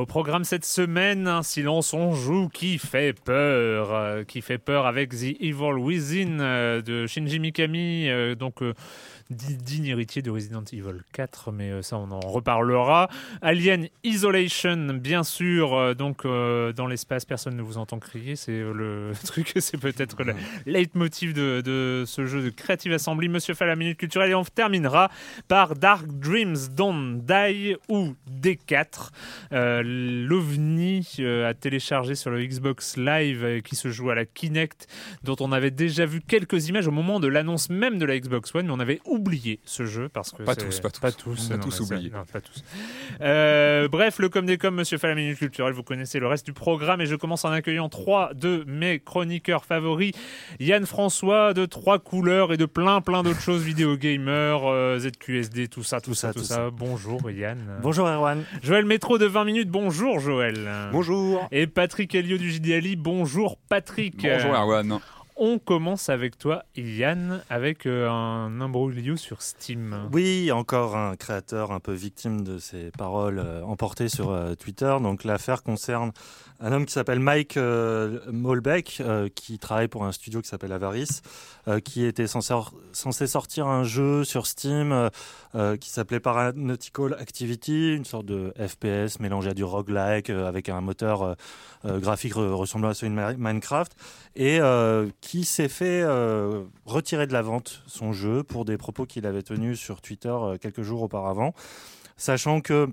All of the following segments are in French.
Au programme cette semaine, un silence on joue qui fait peur, euh, qui fait peur avec The Evil Within euh, de Shinji Mikami, euh, donc digne héritier de Resident Evil 4, mais euh, ça on en reparlera. Alien Isolation, bien sûr, euh, donc euh, dans l'espace, personne ne vous entend crier, c'est le truc, c'est peut-être le leitmotiv de, de, ce jeu de Creative Assembly. Monsieur fait la minute culturelle et on terminera par Dark Dreams Don't Die ou D4, l'OVNI à télécharger sur le Xbox Live qui se joue à la Kinect, dont on avait déjà vu quelques images au moment de l'annonce même de la Xbox One, mais on avait oublié oublié ce jeu parce que pas tous, pas tous, pas tous, on a tous oublié. Non, pas tous. Euh, bref, le comme des comme, Monsieur fait la minute culturelle, vous connaissez le reste du programme et je commence en accueillant trois de mes chroniqueurs favoris, Yann François de trois couleurs et de plein plein d'autres choses, vidéo gamer, euh, ZQSD, tout ça, tout, ça, tout, ça. Bonjour Yann. Bonjour Erwan. Joël Métro de 20 minutes, bonjour Joël. Bonjour. Et Patrick Elio du JDLI, bonjour Patrick. Bonjour Erwan. On commence avec toi, Yann, avec euh, un imbroglio sur Steam. Oui, encore un créateur un peu victime de ses paroles euh, emportées sur euh, Twitter. Donc l'affaire concerne un homme qui s'appelle Mike Molbeck, qui travaille pour un studio qui s'appelle Avarice, qui était censé, censé, sortir un jeu sur Steam qui s'appelait Paranautical Activity, une sorte de FPS mélangé à du roguelike avec un moteur graphique ressemblant à celui de Minecraft, et qui qui s'est fait euh, retirer de la vente son jeu pour des propos qu'il avait tenus sur Twitter euh, quelques jours auparavant, sachant que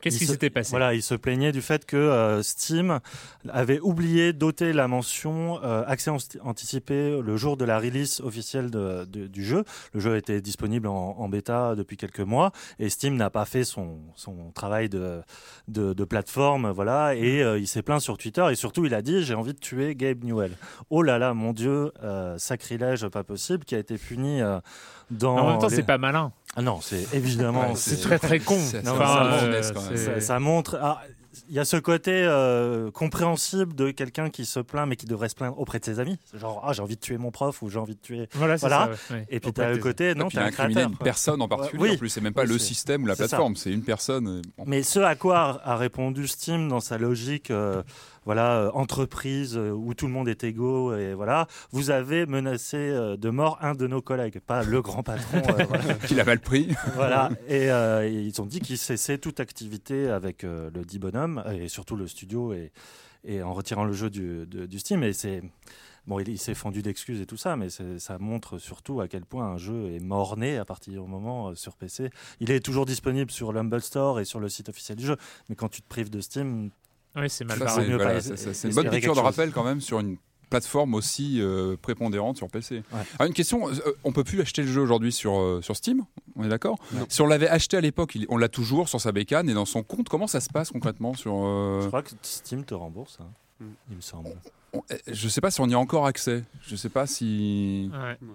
Qu'est-ce qui s'était passé Voilà, il se plaignait du fait que euh, Steam avait oublié d'ôter la mention euh, accès anticipé le jour de la release officielle de, du jeu. Le jeu était disponible en, en bêta depuis quelques mois et Steam n'a pas fait son, son travail de, de, de plateforme, voilà. Et euh, il s'est plaint sur Twitter et surtout il a dit j'ai envie de tuer Gabe Newell. Oh là là, mon Dieu, sacrilège pas possible, qui a été puni dans. en même temps, c'est pas malin. Ah non, c'est évidemment. c'est très très con. ça, montre. Ah, il y a ce côté euh, compréhensible de quelqu'un qui se plaint mais qui devrait se plaindre auprès de ses amis. Genre, ah, j'ai envie de tuer mon prof ou j'ai envie de tuer. Voilà, voilà. Ça, Et puis tu as le côté, non, tu as incriminé une personne en particulier. En plus, c'est même pas le système ou la plateforme, c'est une personne. Euh, mais ce à quoi a répondu Steam dans sa logique. Euh, voilà, euh, entreprise euh, où tout le monde est égaux et voilà, vous avez menacé euh, de mort un de nos collègues, pas le grand patron qui l'a mal pris. voilà, et, ils ont dit qu'ils cessaient toute activité avec le dit bonhomme et surtout le studio et, et en retirant le jeu du, du Steam et c'est Bon, il, s'est fendu d'excuses et tout ça, mais ça montre surtout à quel point un jeu est mort-né à partir du moment sur PC. Il est toujours disponible sur l'Humble Store et sur le site officiel du jeu, mais quand tu te prives de Steam, oui, c'est mal C'est une bonne piqûre de rappel quand même sur une plateforme aussi prépondérante sur PC. Alors, une question, on peut plus acheter le jeu aujourd'hui sur, sur Steam, on est d'accord? Si on l'avait acheté à l'époque, on l'a toujours sur sa bécane et dans son compte, comment ça se passe concrètement sur Je crois que Steam te rembourse, hein, mm. il me semble. Eh, je sais pas si on y a encore accès. Je sais pas si.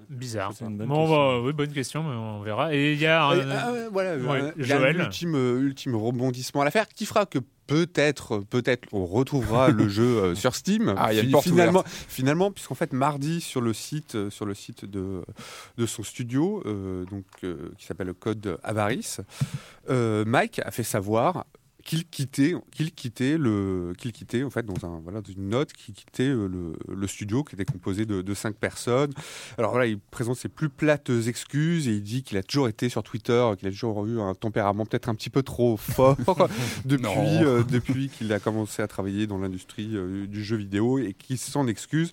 bizarre. bonne, bon, oui, bonne question, mais on verra. Et il y a un, ah, voilà, Joël. ultime, euh, ultime rebondissement à l'affaire qui fera que peut-être, peut-être, on retrouvera le jeu euh, sur Steam. Ah, il y a une porte finalement, finalement, puisqu'en fait mardi sur le site, euh, sur le site de de son studio, donc qui s'appelle Code Avarice, Mike a fait savoir qu'il quittait, qu'il quittait le, qu'il quittait en fait dans un voilà une note, qu'il quittait euh, le, le, studio qui était composé de, de, cinq personnes. Alors voilà, il présente ses plus plates excuses et il dit qu'il a toujours été sur Twitter, qu'il a toujours eu un tempérament peut-être un petit peu trop fort depuis euh, depuis qu'il a commencé à travailler dans l'industrie euh, du jeu vidéo et qu'il s'en excuse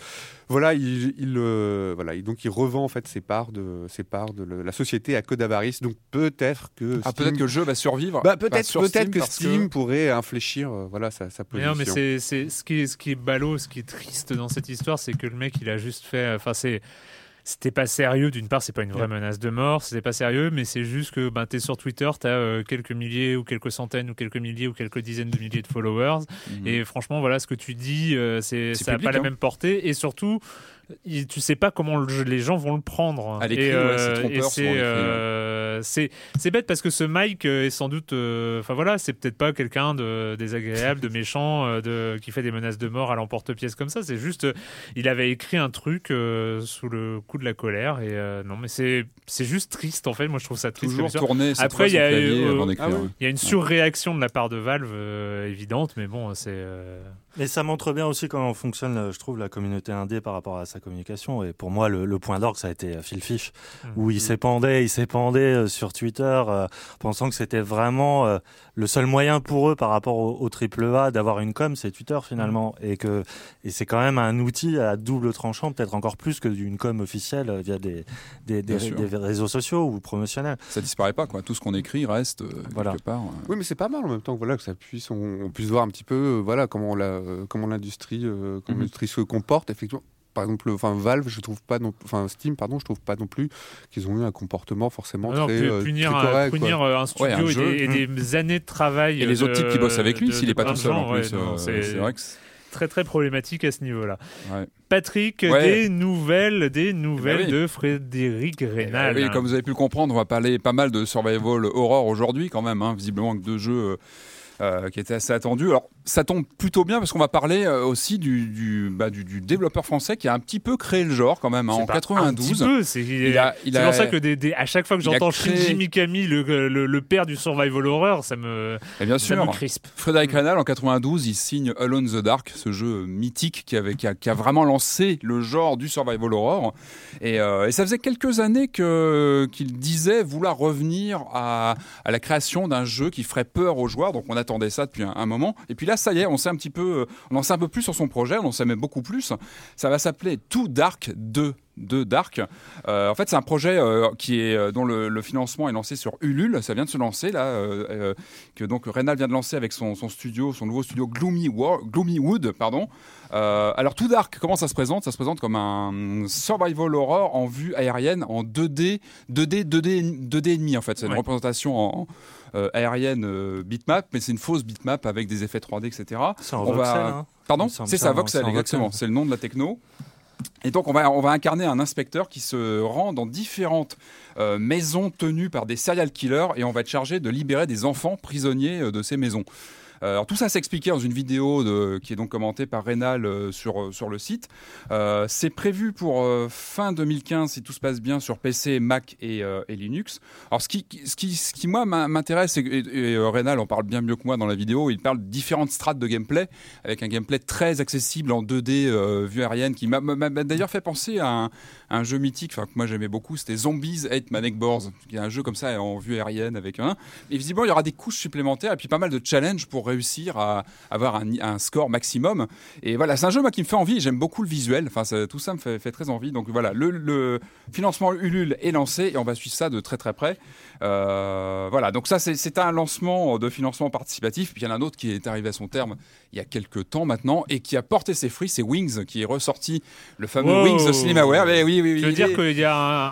voilà, il, il voilà, donc il revend en fait ses parts de ses parts de la société à Code Avarice. Donc peut-être que ah, peut-être que le jeu va survivre. Bah, peut-être peut-être que Steam pourrait infléchir euh, voilà sa, sa position. Mais non, mais c'est ce qui est ce qui est ballot, ce qui est triste dans cette histoire, c'est que le mec il a juste fait, enfin c'est c'était pas sérieux. D'une part, c'est pas une vraie menace de mort, c'était pas sérieux, mais c'est juste que ben, tu es sur Twitter, tu as euh, quelques milliers ou quelques centaines ou quelques milliers ou quelques dizaines de milliers de followers. Mhm. Et franchement, voilà, ce que tu dis, euh, c'est ça n'a pas la hein. même portée. Et surtout, tu sais pas comment les gens vont le prendre. À et, euh, c'est c'est bête parce que ce Mike est sans doute, enfin voilà, c'est peut-être pas quelqu'un de désagréable, de méchant, de qui fait des menaces de mort à l'emporte-pièce comme ça. C'est juste, il avait écrit un truc sous le de la colère. Et euh, non, mais c'est c'est juste triste en fait. Moi, je trouve ça triste. Toujours tourner. Après, il y a euh, ah il y a une surréaction de la part de Valve euh, évidente, mais bon, c'est. Mais ça montre bien aussi comment fonctionne, je trouve, la communauté indé par rapport à sa communication. Et pour moi, le, point d'orgue, ça a été Phil Fish, mmh. où il s'épandait, il s'épandait sur Twitter, pensant que c'était vraiment le seul moyen pour eux par rapport au, triple A d'avoir une com, c'est Twitter finalement, mmh. et que et c'est quand même un outil à double tranchant, peut-être encore plus que d'une com officielle via des des, des, réseaux sociaux ou promotionnels. Ça disparaît pas, quoi. Tout ce qu'on écrit reste euh, voilà. quelque part. Euh. Oui, mais c'est pas mal en même temps, voilà, que ça puisse, on, puisse voir un petit peu, euh, voilà, comment la, comment l'industrie, comment mmh. l'industrie se comporte effectivement par exemple, enfin Valve, je trouve pas, enfin Steam, pardon, je trouve pas non plus qu'ils ont eu un comportement forcément très, euh, punir, très correct. Punir un studio et, des, mmh. années de travail. Et les autres types qui bossent avec lui, s'il est pas tout seul en plus. Euh, c'est vrai que très très problématique à ce niveau-là. Patrick, des nouvelles, des nouvelles eh ben de Frédéric Rénal. Eh oui, comme vous avez pu le comprendre, on va parler pas mal de survival horror aujourd'hui quand même. Hein, visiblement que deux jeux euh, qui étaient assez attendus. Alors ça tombe plutôt bien parce qu'on va parler euh, aussi du, du, bah, du, du, développeur français qui a un petit peu créé le genre quand même hein, en 92. C'est pour ça que des, à chaque fois que j'entends créé... Shinji Mikami, le, le, le, père du survival horror, ça me, Et bien sûr, crispe. Frédéric Renal en 92, il signe Alone the Dark, ce jeu mythique qui, avait, qui, a, qui a vraiment lancé le genre du survival horror. Et, euh, et ça faisait quelques années que qu'il disait vouloir revenir à, à la création d'un jeu qui ferait peur aux joueurs. Donc on attendait ça depuis un, un moment. Et puis là ça y est, on sait un petit peu, on en sait un peu plus sur son projet, on en sait même beaucoup plus. Ça va s'appeler Too Dark 2 de Dark. Euh, en fait, c'est un projet euh, qui est euh, dont le, financement est lancé sur Ulule. Ça vient de se lancer là, que donc Reynal vient de lancer avec son, studio, son nouveau studio Gloomy, Gloomy Wood, pardon. alors Too Dark, comment ça se présente? Ça se présente comme un survival horror en vue aérienne en 2D, 2D, 2D, 2D et demi en fait. C'est une représentation en aérienne bitmap, mais c'est une fausse bitmap avec des effets 3D, etc. C'est en voxel, hein. Pardon? C'est ça, voxel, exactement. C'est le nom de la techno. Et donc on va, incarner un inspecteur qui se rend dans différentes euh, maisons tenues par des serial killers et on va être chargé de libérer des enfants prisonniers euh, de ces maisons. Euh, alors tout ça s'expliquait dans une vidéo qui est donc commentée par Rénal euh, sur, euh, sur le site. c'est prévu pour fin 2015 si tout se passe bien sur PC, Mac et, et Linux. Alors ce qui, ce qui, ce qui moi m'intéresse, et, et, Rénal en parle bien mieux que moi dans la vidéo, il parle de différentes strates de gameplay, avec un gameplay très accessible en 2D vue aérienne, qui m'a d'ailleurs fait penser à un, un jeu mythique, enfin que moi j'aimais beaucoup, c'était Zombies 8 Manic Boars, qui est un jeu comme ça en vue aérienne avec un. Et visiblement il y aura des couches supplémentaires et puis pas mal de challenges pour réussir à avoir un, score maximum. Et voilà, c'est un jeu moi qui me fait envie. J'aime beaucoup le visuel. Enfin, tout ça me fait, fait très envie. Donc voilà, le, le financement Ulule est lancé et on va suivre ça de très très près. Euh, voilà, donc ça c'est- un lancement de financement participatif. Puis il y en a un autre qui est arrivé à son terme il y a quelques temps maintenant et qui a porté ses fruits. C'est Wings qui est ressorti, le fameux Wow. Wings Cinemaware. Mais oui, oui, oui. Tu veux dire est- qu'il y a un,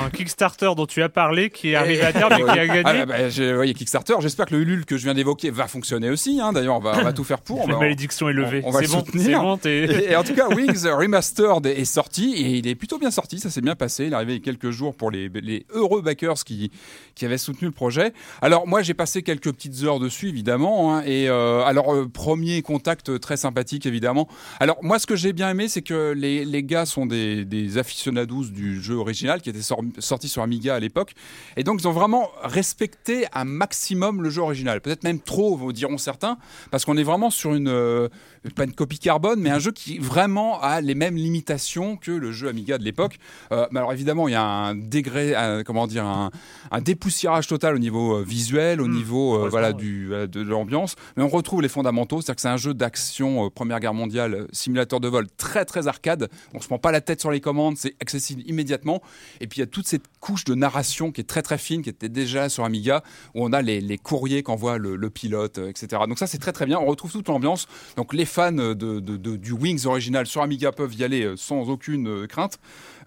un- un Kickstarter dont tu as parlé qui est arrivé à terme et qui a gagné Ah, bah, j'ai- oui, Kickstarter. J'espère que le Ulule que je viens d'évoquer va fonctionner aussi. hein. D'ailleurs, on va, on va tout faire pour. La malédiction est levée. on- on va C'est le bon, bon, Et, et en tout cas, Wings Remastered est sorti et il est plutôt bien sorti. Ça s'est bien passé. Il est arrivé il y a quelques jours pour les, les heureux backers qui, qui avaient soutenu le projet. Alors, moi, j'ai passé quelques petites heures dessus, évidemment. hein. et euh, alors, euh, premier contact très sympathique, évidemment. Alors, moi, ce que j'ai bien aimé, c'est que les, les gars sont des, des aficionados du jeu original qui était sor- sorti sur Amiga à l'époque. Et donc, ils ont vraiment respecté un maximum le jeu original. Peut-être même trop, vous diront certains, parce qu'on est vraiment sur une, euh, pas une copie carbone, mais un jeu qui vraiment a les mêmes limitations que le jeu Amiga de l'époque. Mais alors évidemment, il y a un degré, comment dire, un, un dépoussiérage total au niveau euh, visuel, au Mm. niveau euh, voilà du euh, de l'ambiance, mais on retrouve les fondamentaux, c'est-à-dire que c'est un jeu d'action Première Guerre mondiale, simulateur de vol très très arcade. On se prend pas la tête sur les commandes, c'est accessible immédiatement. Et puis il y a toute cette couche de narration qui est très très fine, qui était déjà sur Amiga, où on a les, les courriers qu'envoie le, le pilote, etc. Donc ça c'est très très bien. On retrouve toute l'ambiance. Donc les fans de, de- de- du Wings original sur Amiga peuvent y aller sans aucune crainte.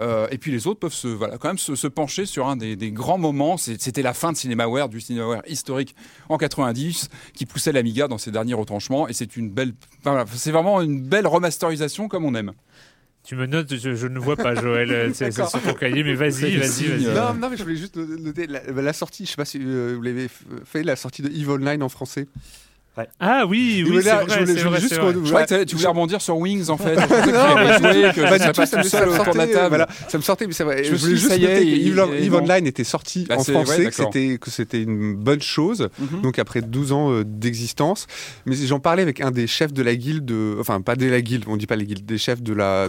Euh, et puis les autres peuvent se, voilà, quand même se, se pencher sur un des, des grands moments. C'était la fin de Cinemaware, du Cinemaware historique en 90, qui poussait l'Amiga dans ses derniers retranchements. Et c'est une belle, voilà, c'est vraiment une belle remasterisation comme on aime. Tu me notes, je, je ne vois pas, Joël. euh, C'est sur ton cahier, mais vas-y, vas-y, vas-y. Non, non, mais je voulais juste noter la, la sortie. Je sais pas si euh, vous l'avez fait, la sortie de Eve Online en français. Ah oui, oui, c'est je vrai, voulais- je voulais vrai, juste vrai. Je que tu voulais rebondir sur Wings en fait. Je pensais que tu allais jouer, que Pas je du serais tout, pas ça me, seul ça me autour de la sortait, table. voilà, ça me sortait, mais c'est vrai. Je voulais juste ça y est, noter que il- Eve bon. Online était sorti Bah, en ouais, français, que c'était que c'était une bonne chose. Mhm. Donc après 12 ans euh, d'existence, mais j'en parlais avec un des chefs de la guilde, euh, enfin pas de la guilde, on dit pas la guilde, des chefs de la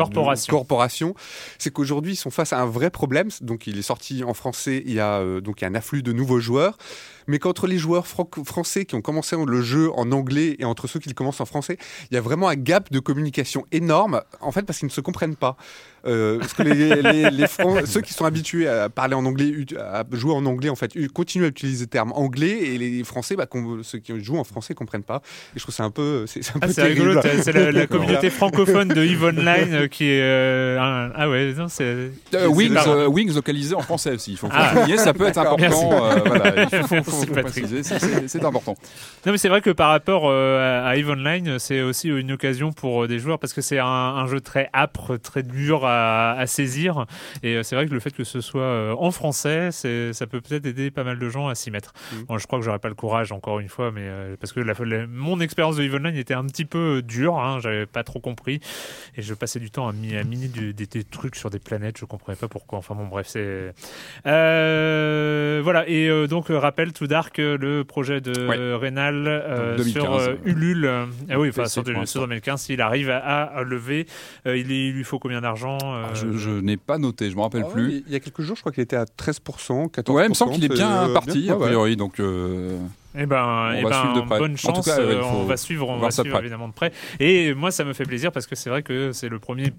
Corporation. c'est qu'aujourd'hui ils sont face à un vrai problème. Donc il est sorti en français, il y a euh, donc il y a un afflux de nouveaux joueurs, mais qu'entre les joueurs français qui ont commencé le jeu en anglais et entre ceux qui le commencent en français, il y a vraiment un gap de communication énorme, en fait parce qu'ils ne se comprennent pas. Euh, parce que les, les- les Fran- ceux qui sont habitués à parler en anglais, à jouer en anglais, en fait, continuent à utiliser le terme anglais et les Français, bah, ceux qui jouent en français, comprennent pas. Et je trouve que c'est un peu, c'est Ah, peu c'est rigolo, c'est la, communauté francophone de Eve Online euh, qui est. euh, un- Ah ouais, non, c'est. Euh, Wings, euh, Wings localisé en français aussi. Il faut Ah. souligner, ça peut être important. euh, voilà, il faut, faut- faut- faut préciser, c'est- important. Non, mais c'est vrai que par rapport euh, à Eve Online, c'est aussi une occasion pour euh, des joueurs parce que c'est un, un jeu très âpre, très dur à, à saisir. Et euh, c'est vrai que le fait que ce soit euh, en français, ça peut peut-être aider pas mal de gens à s'y mettre. Mm. Bon, je crois que j'aurais pas le courage encore une fois, mais euh, parce que la, la- mon expérience de Eve Online était un petit peu dure. Hein, J'avais pas trop compris et je passais du temps à, à miner du- des, des trucs sur des planètes. Je comprenais pas pourquoi. Enfin bon, bref, c'est euh, voilà. Et euh, donc rappel tout dark le projet de Ouais. Rénal 2015, sur Ulule. ah oui, enfin sur, pour l'instant. sur 2015, s'il arrive à, à lever, il, il lui faut combien d'argent euh, Je, je n'ai pas noté, je me rappelle Ah ouais, plus. Il y a quelques jours, je crois qu'il était à 13%, 14%. Ouais, il me semble qu'il est bien euh, parti, bien. a ouais. priori. Donc, euh, Eh ben, On eh va ben, suivre de près. bonne En chance. tout cas, euh, on va suivre, on voir va suivre évidemment de près. Et moi, ça me fait plaisir parce que c'est vrai que c'est le premier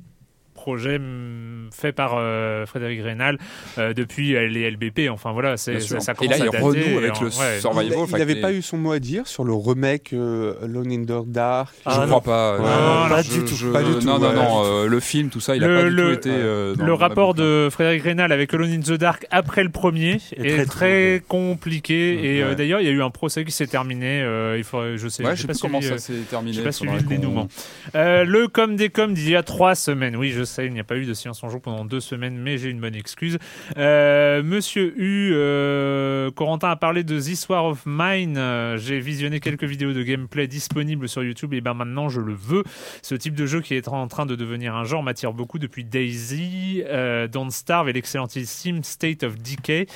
projet fait par euh, Frédéric Rénal euh, depuis les LBP. Enfin voilà, c'est, ça, ça Et commence là, il à dater. Et avec en- le ouais, Survival. Il- n'avait pas eu son mot à dire sur le remake euh, Alone in the Dark? je ne crois pas. Pas je- du tout, je- pas du tout, Non, non, ouais. non. euh, le film, tout ça, il Le- a pas du tout été. euh, le rapport de Frédéric Rénal avec Alone in the Dark après le premier Est est, très, très, compliqué. Et euh, d'ailleurs, il y a eu un procès qui s'est terminé. euh, il faudrait, je sais, Ouais, je sais pas comment ça s'est terminé. j'ai pas suivi le dénouement. Le com des com d'il y a trois semaines. Oui, je sais, il n'y a pas eu de Science en jour pendant deux semaines, mais j'ai une bonne excuse. Euh, Monsieur U, euh, Corentin a parlé de This War of Mine. J'ai visionné quelques vidéos de gameplay disponibles sur YouTube et ben maintenant je le veux. Ce type de jeu qui est en train de devenir un genre m'attire beaucoup depuis Daisy, euh, Don't Starve et l'excellentissime State of Decay.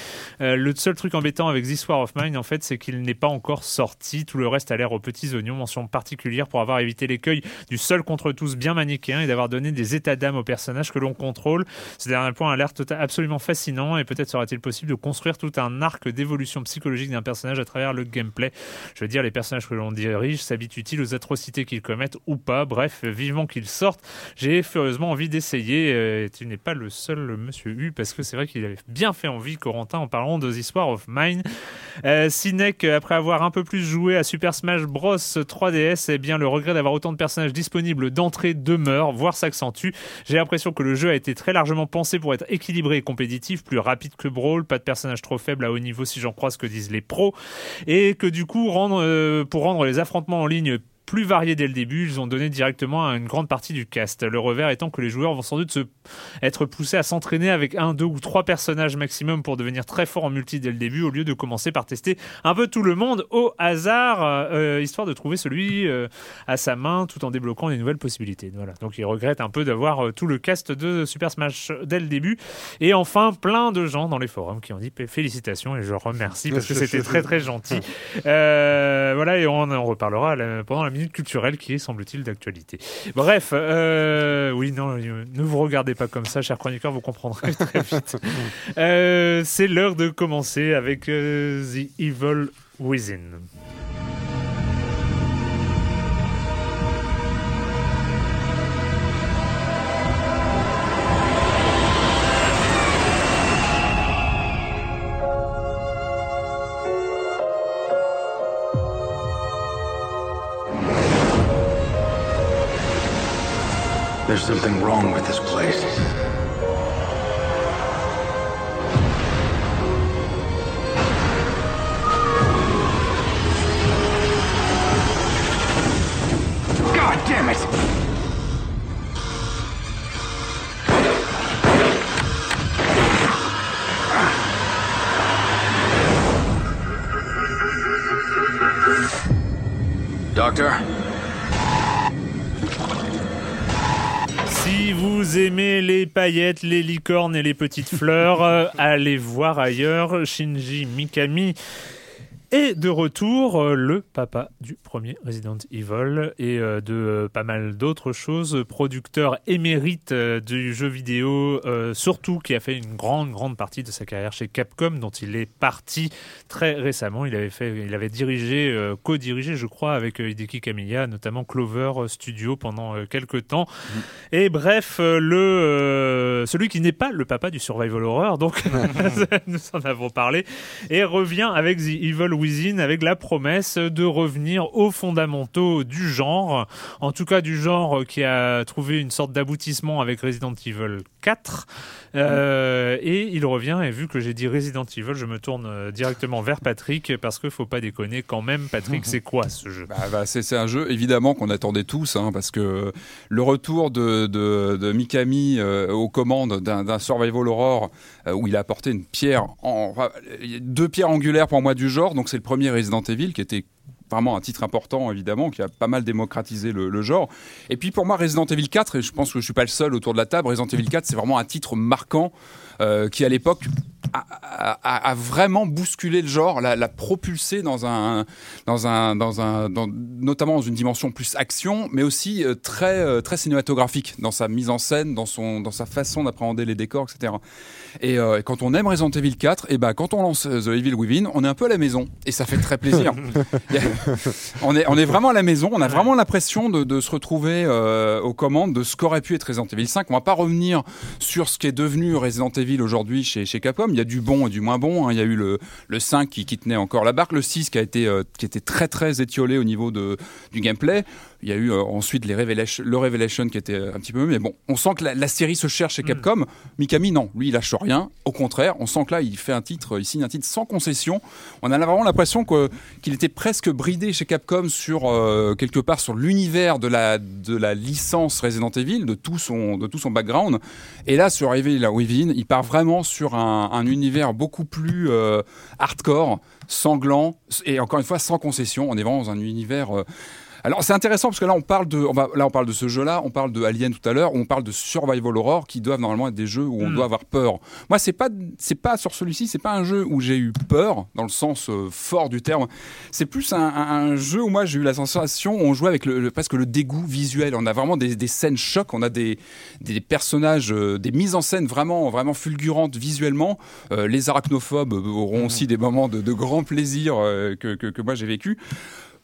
Euh, le seul truc embêtant avec This War of Mine, en fait, c'est qu'il n'est pas encore sorti. Tout le reste a l'air aux petits oignons. Mention particulière pour avoir évité l'écueil du seul contre tous bien manichéen et d'avoir donné des états d'âme aux personnage que l'on contrôle. Ce dernier point a l'air absolument fascinant et peut-être sera-t-il possible de construire tout un arc d'évolution psychologique d'un personnage à travers le gameplay. Je veux dire, les personnages que l'on dirige s'habituent-ils aux atrocités qu'ils commettent ou pas? Bref, vivement qu'ils sortent. J'ai furieusement envie d'essayer. Euh, tu n'es pas le seul monsieur U parce que c'est vrai qu'il avait bien fait envie, Corentin, en parlant de The Histoire of Mine. Euh, Sinek, après avoir un peu plus joué à Super Smash Bros 3DS, eh bien, le regret d'avoir autant de personnages disponibles d'entrée demeure, voire s'accentue. J'ai l'impression que le jeu a été très largement pensé pour être équilibré et compétitif, plus rapide que Brawl, pas de personnages trop faibles à haut niveau si j'en crois ce que disent les pros, et que du coup, euh, pour rendre les affrontements en ligne plus variés dès le début, ils ont donné directement à une grande partie du cast. Le revers étant que les joueurs vont sans doute se être poussés à s'entraîner avec un, deux ou trois personnages maximum pour devenir très fort en multi dès le début, au lieu de commencer par tester un peu tout le monde au hasard, euh, histoire de trouver celui euh, à sa main tout en débloquant des nouvelles possibilités. Voilà. Donc il regrette un peu d'avoir euh, tout le cast de Super Smash dès le début. Et enfin, plein de gens dans les forums qui ont dit félicitations et je remercie parce que c'était très très gentil. voilà, et on en reparlera pendant la culturel qui est, semble-t-il, d'actualité. Bref, euh, oui, non, ne vous regardez pas comme ça, cher chroniqueur, vous comprendrez très vite. Euh, c'est l'heure de commencer avec euh, The Evil Within. This place. God damn it! Doctor? Aimez les paillettes, les licornes et les petites fleurs, euh, allez voir ailleurs. Shinji Mikami et de retour, euh, le papa du premier Resident Evil et euh, de euh, pas mal d'autres choses, producteur émérite du jeu vidéo, surtout qui a fait une grande grande partie de sa carrière chez Capcom, dont il est parti très récemment. Il avait fait, il avait dirigé, co-dirigé, je crois, avec Hideki Kamiya, notamment Clover Studio pendant quelques temps. Mm. Et bref, le celui qui n'est pas le papa du survival horror, donc nous en avons parlé, et revient avec The Evil Avec la promesse de revenir aux fondamentaux du genre, en tout cas du genre qui a trouvé une sorte d'aboutissement avec Resident Evil 4. Euh, et il revient, et vu que j'ai dit Resident Evil, je me tourne euh, directement vers Patrick, parce qu'il faut pas déconner quand même. Patrick, c'est quoi ce jeu? Bah, bah, c'est, un jeu évidemment qu'on attendait tous, hein, parce que le retour de, de, Mikami euh, aux commandes d'un, survival horror où il a apporté une pierre, en, deux pierres angulaires pour moi du genre, donc c'est le premier Resident Evil qui était vraiment un titre important évidemment qui a pas mal démocratisé le, genre. Et puis pour moi Resident Evil 4 et je pense que je suis pas le seul autour de la table, Resident Evil 4 c'est vraiment un titre marquant euh, qui à l'époque a, vraiment bousculé le genre, l'a, propulsé dans un, dans un, dans un, notamment dans une dimension plus action, mais aussi euh, très, euh, très cinématographique dans sa mise en scène, dans son, dans sa façon d'appréhender les décors, etc. Et, quand on aime Resident Evil 4, et ben quand on lance The Evil Within, on est un peu à la maison et ça fait très plaisir. on est, on est vraiment à la maison, on a vraiment l'impression de, de, se retrouver aux commandes de ce qu'aurait pu être Resident Evil 5. On va pas revenir sur ce qui est devenu Resident Evil aujourd'hui chez, chez Capcom. Il y a du bon et du moins bon. Hein. Il y a eu le, le 5 qui, qui, tenait encore la barque, le 6 qui a été, euh, qui était très très étiolé au niveau de, du gameplay. Il y a eu euh, ensuite les le Revelation qui était un petit peu mieux. Mais bon, on sent que la, série se cherche chez mm. Capcom. Mikami, non. Lui, il lâche rien. Au contraire, on sent que là, il fait un titre, il signe un titre sans concession. On a vraiment l'impression qu'il était presque bridé chez Capcom sur, euh, quelque part, sur l'univers de la, de la licence Resident Evil, de tout son, de tout son background. Et là, sur Evil Within, il part vraiment sur un, un univers beaucoup plus euh, hardcore, sanglant, et encore une fois, sans concession. On est vraiment dans un univers Alors c'est intéressant parce que là on parle de, on va, là on parle de ce jeu-là, on parle de Alien tout à l'heure, on parle de Survival Horror qui doivent normalement être des jeux où on Mm. doit avoir peur. Moi c'est pas, c'est pas sur celui-ci, c'est pas un jeu où j'ai eu peur dans le sens euh, fort du terme. C'est plus un, jeu où moi j'ai eu la sensation, on jouait avec le, le- presque le dégoût visuel. On a vraiment des, des scènes chocs, on a des, des personnages, euh, des mises en scène vraiment, vraiment fulgurantes visuellement. Euh, les arachnophobes auront aussi des moments de, de grand plaisir que, que, que moi j'ai vécu.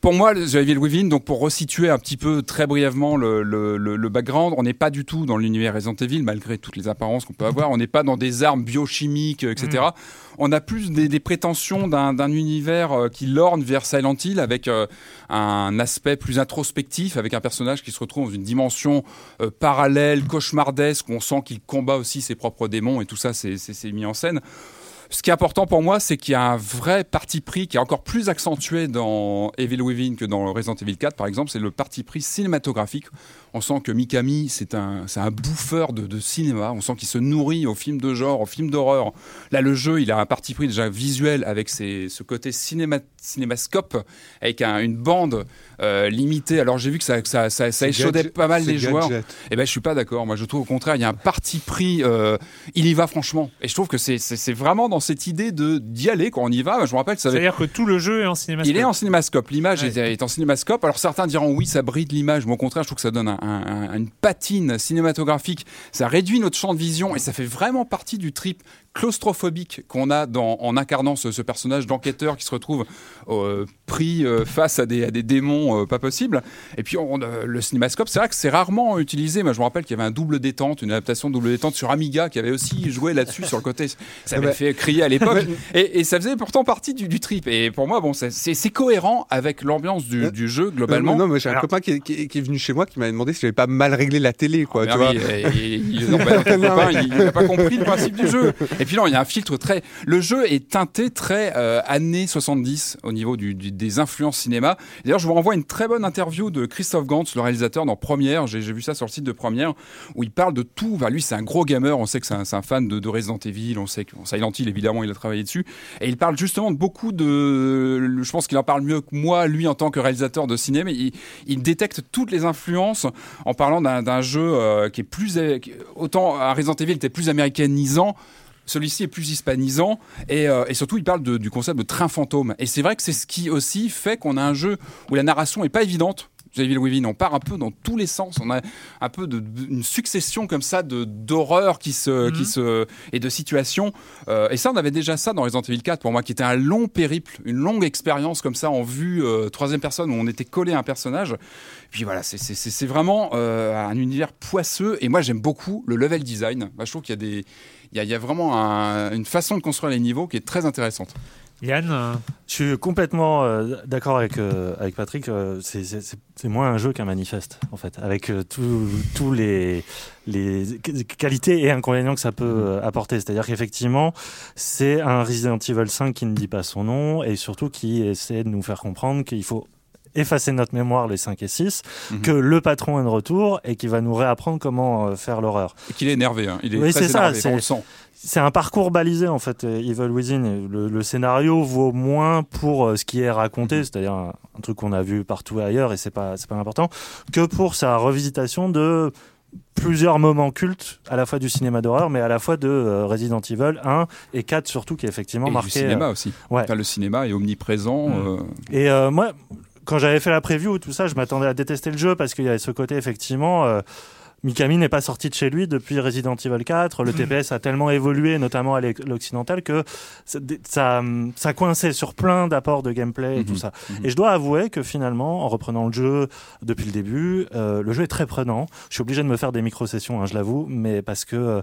Pour moi, The Evil Within, donc pour resituer un petit peu très brièvement le, le, le- background, on n'est pas du tout dans l'univers Resident Evil, malgré toutes les apparences qu'on peut avoir. On n'est pas dans des armes biochimiques, euh, etc. On a plus des, des prétentions d'un univers euh, qui lorne vers Silent Hill avec euh, un aspect plus introspectif, avec un personnage qui se retrouve dans une dimension euh, parallèle, cauchemardesque, où on sent qu'il combat aussi ses propres démons et tout ça, c'est mis en scène. Ce qui est important pour moi, c'est qu'il y a un vrai parti pris qui est encore plus accentué dans Evil Within que dans Resident Evil 4, par exemple, c'est le parti pris cinématographique. On sent que Mikami, c'est un, c'est un bouffeur de, de cinéma. On sent qu'il se nourrit aux films de genre, aux films d'horreur. Là, le jeu, il a un parti pris déjà visuel avec ses- ce côté cinéma, cinémascope, avec un- une bande euh, limitée. Alors, j'ai vu que ça, que ça, ça, ça C'est échaudait gadget- pas mal les joueurs. Eh ben, je suis pas d'accord. Moi, je trouve au contraire, il y a un parti pris. euh, il y va franchement. Et je trouve que c'est c'est- c'est vraiment dans cette idée de d'y aller quand on y va. Je me rappelle, ça avait- C'est-à-dire que tout le jeu est en cinéma. il est en cinémascope. L'image Ouais. est, est en cinémascope. Alors certains diront oui, ça bride l'image, mais au contraire, je trouve que ça donne un- un- un- une patine cinématographique. Ça réduit notre champ de vision et ça fait vraiment partie du trip claustrophobique qu'on a dans, en incarnant ce, ce personnage d'enquêteur qui se retrouve euh, pris euh, face à des, à des démons euh, pas possibles. Et puis on, euh, le cinémascope, c'est vrai que c'est rarement utilisé. Moi, je me rappelle qu'il y avait un double détente, une adaptation de double détente sur Amiga qui avait aussi joué là-dessus sur le côté. Ça m'avait Ouais. fait crier à l'époque. et, et ça faisait pourtant partie du, du trip. Et pour moi, bon, c'est- cohérent avec l'ambiance du, Euh, du jeu globalement. Euh, non, mais j'ai un Alors- copain qui est, qui est- qui est venu chez moi qui m'avait demandé si j'avais pas mal réglé la télé, quoi. Ah, tu vois. oui, et- et- il- non, bah, ton Non, copain, il n'a pas compris le principe du jeu. Et non, il y a un filtre très. Le jeu est teinté très euh, années 70 au niveau des influences cinéma. D'ailleurs, je vous renvoie une très bonne interview de Christophe Gantz, le réalisateur, dans Première. J'ai vu ça sur le site de Première, où il parle de tout. Lui, c'est un gros gamer. On sait que c'est un, fan de, de Resident Evil. On sait que Silent Hill, évidemment, il a travaillé dessus. Et il parle justement de beaucoup de. Je pense qu'il en parle mieux que moi, lui, en tant que réalisateur de cinéma. Il, détecte toutes les influences en parlant d'un jeu euh, qui est plus. Autant un Resident Evil était plus américanisant. Celui-ci est plus hispanisant et, euh, et surtout il parle de- du concept de train fantôme. Et c'est vrai que c'est ce qui aussi fait qu'on a un jeu où la narration est pas évidente. Evil Within, on part un peu dans tous les sens. On a un peu de, de- une succession comme ça de d'horreurs qui se, Mhm. qui se et de situations. Euh, et ça, on avait déjà ça dans Resident Evil 4 pour moi, qui était un long périple, une longue expérience comme ça en vue euh, troisième personne où on était collé à un personnage. Puis voilà, c'est- vraiment euh, un univers poisseux. Et moi, j'aime beaucoup le level design. Je trouve qu'il y a des il y a, il y a vraiment un- une façon de construire les niveaux qui est très intéressante. Yann, euh, Je suis complètement euh, d'accord avec, euh, avec Patrick. euh, c'est- moins un jeu qu'un manifeste, en fait, avec euh, tous tous les, les qualités et inconvénients que ça peut euh, apporter. C'est-à-dire qu'effectivement, c'est un Resident Evil 5 qui ne dit pas son nom et surtout qui essaie de nous faire comprendre qu'il faut effacer notre mémoire les 5 et 6, Mhm. que le patron est de retour et qui va nous réapprendre comment euh, faire l'horreur. Et qu'il est énervé. hein. Il est Oui, très c'est ça, énervé, c'est- on le sent. C'est un parcours balisé en fait, euh, Evil Within. Le, le scénario vaut moins pour euh, ce qui est raconté, c'est-à-dire un, un truc qu'on a vu partout ailleurs et c'est pas c'est pas important, que pour sa revisitation de plusieurs moments cultes, à la fois du cinéma d'horreur, mais à la fois de euh, Resident Evil 1 et 4 surtout, qui est effectivement Et marqué. du cinéma aussi. ouais. Enfin, le cinéma est omniprésent. Mm. Et moi, quand j'avais fait la preview, tout ça, je m'attendais à détester le jeu parce qu'il y avait ce côté effectivement. euh, Mikami n'est pas sorti de chez lui depuis Resident Evil 4. Le TPS a tellement évolué, notamment à l'occidental, que ça, ça, ça coinçait sur plein d'apports de gameplay et Mhm. tout ça. Mhm. Et je dois avouer que finalement, en reprenant le jeu depuis le début, euh, le jeu est très prenant. Je suis obligé de me faire des micro-sessions, hein, je l'avoue, mais parce que euh,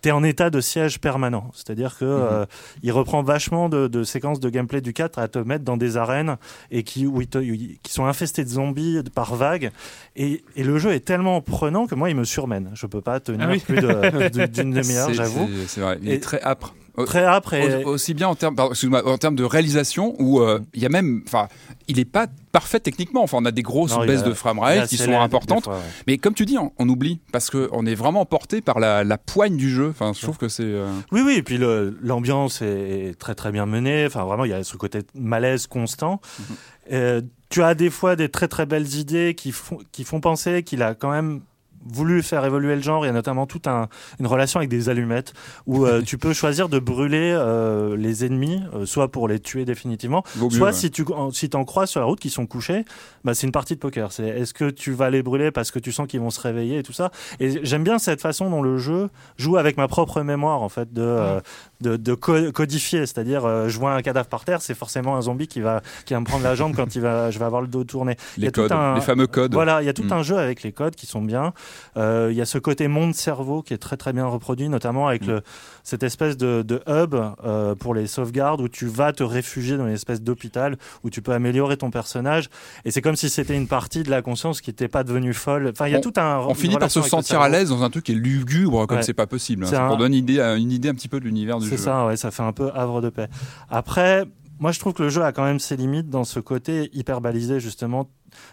t'es en état de siège permanent. C'est-à-dire que euh, il reprend vachement de, de séquences de gameplay du 4 à te mettre dans des arènes et qui, où te- qui sont infestées de zombies par vagues. Et, et le jeu est tellement prenant que moi, il me surmène. Je peux pas tenir Ah oui. plus de- d'une demi-heure, j'avoue. c'est- vrai. Il Et- est très âpre. Très âpre et... au- aussi bien en termes, en termes de réalisation où euh, il y a même, enfin, il est pas parfait techniquement. Enfin, on a des grosses Non, baisses a- de framerate qui sont importantes. fois, ouais. Mais comme tu dis, on, on oublie parce que on est vraiment porté par la, la poigne du jeu. Enfin, je trouve que c'est. euh, Oui, oui, et puis l'ambiance est très très bien menée. Enfin, vraiment, il y a ce côté malaise constant. Mhm. Euh, tu as des fois des très très belles idées qui font, qui font penser qu'il a quand même voulu faire évoluer le genre. Il y a notamment toute un, une relation avec des allumettes où euh, tu peux choisir de brûler euh, les ennemis, euh, soit pour les tuer définitivement, Vaut mieux, soit ouais. si tu en- si t'en crois sur la route qui sont couchés, bah, c'est une partie de poker. C'est est-ce que tu vas les brûler parce que tu sens qu'ils vont se réveiller et tout ça? Et j'aime bien cette façon dont le jeu joue avec ma propre mémoire en fait de de, de co- codifier, c'est-à-dire je vois un cadavre par terre, c'est forcément un zombie qui va qui va me prendre la jambe quand il va je vais avoir le dos tourné. Il y Les a tout codes, un- les fameux codes. Voilà, il y a tout Mm. un jeu avec les codes qui sont bien. Euh, Il y a ce côté monde-cerveau qui est très très bien reproduit, notamment avec Mm. le, cette espèce de, de hub euh, pour les sauvegardes où tu vas te réfugier dans une espèce d'hôpital où tu peux améliorer ton personnage. Et c'est comme si c'était une partie de la conscience qui n'était pas devenue folle. Enfin, il y a On- tout un. On finit par se sentir à l'aise dans un truc qui est lugubre comme Ouais. c'est pas possible. hein. C'est Ça un- pour donner une idée, une idée un petit peu de l'univers du jeu. C'est ça, ouais, ça fait un peu havre de paix. Après, moi je trouve que le jeu a quand même ses limites dans ce côté hyper balisé, justement.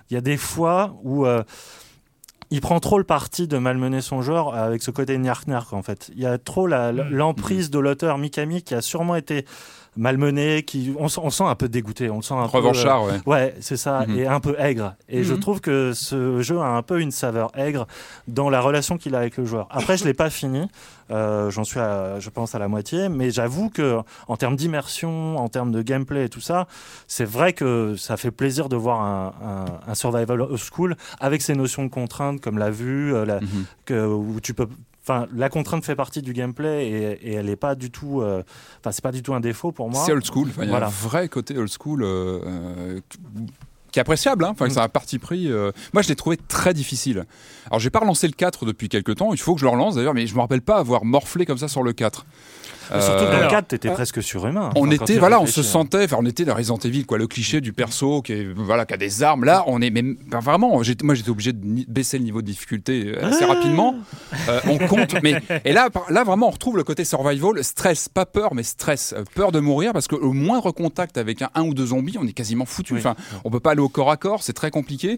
Il y a des fois où euh, il prend trop le parti de malmener son joueur avec ce côté gnark en fait. Il y a trop la- Mm. l'emprise de l'auteur Mikami qui a sûrement été malmené, qui, on, sent- on sent un peu dégoûté, on le sent un peu. Revanchard, ouais. euh, Ouais, c'est ça, Mhm. et un peu aigre. Et je Mhm. trouve que ce jeu a un peu une saveur aigre dans la relation qu'il a avec le joueur. Après, je l'ai pas fini, euh, j'en suis, à, je pense, à la moitié, mais j'avoue que en termes d'immersion, en termes de gameplay et tout ça, c'est vrai que ça fait plaisir de voir un, un, un survival old school avec ses notions de contrainte comme la vue, euh, la, Mhm. que, où tu peux. Enfin, la contrainte fait partie du gameplay et, et elle est pas du tout. euh, Enfin, c'est pas du tout un défaut pour moi. C'est old school. Il y a Voilà. un vrai côté old school euh, euh, qui est appréciable. Hein. Enfin, Mm. c'est un parti pris. euh. Moi, je l'ai trouvé très difficile. Alors, j'ai pas relancé le 4 depuis quelques temps. Il faut que je le relance d'ailleurs, mais je me rappelle pas avoir morflé comme ça sur le 4. Mais Surtout que dans le 4, t'étais euh, presque surhumain. on était, voilà, on se sentait, enfin, on était dans Resident Evil, quoi, le cliché du perso qui est, voilà, qui a des armes. Là, on est, mais vraiment, moi, j'étais obligé de baisser le niveau de difficulté euh, assez rapidement. Euh, on compte, mais et là, là, vraiment, on retrouve le côté survival, stress, pas peur, mais stress, peur de mourir parce qu'au moindre contact avec un, un ou deux zombies, on est quasiment foutu. Oui. Enfin, on peut pas aller au corps à corps, c'est très compliqué.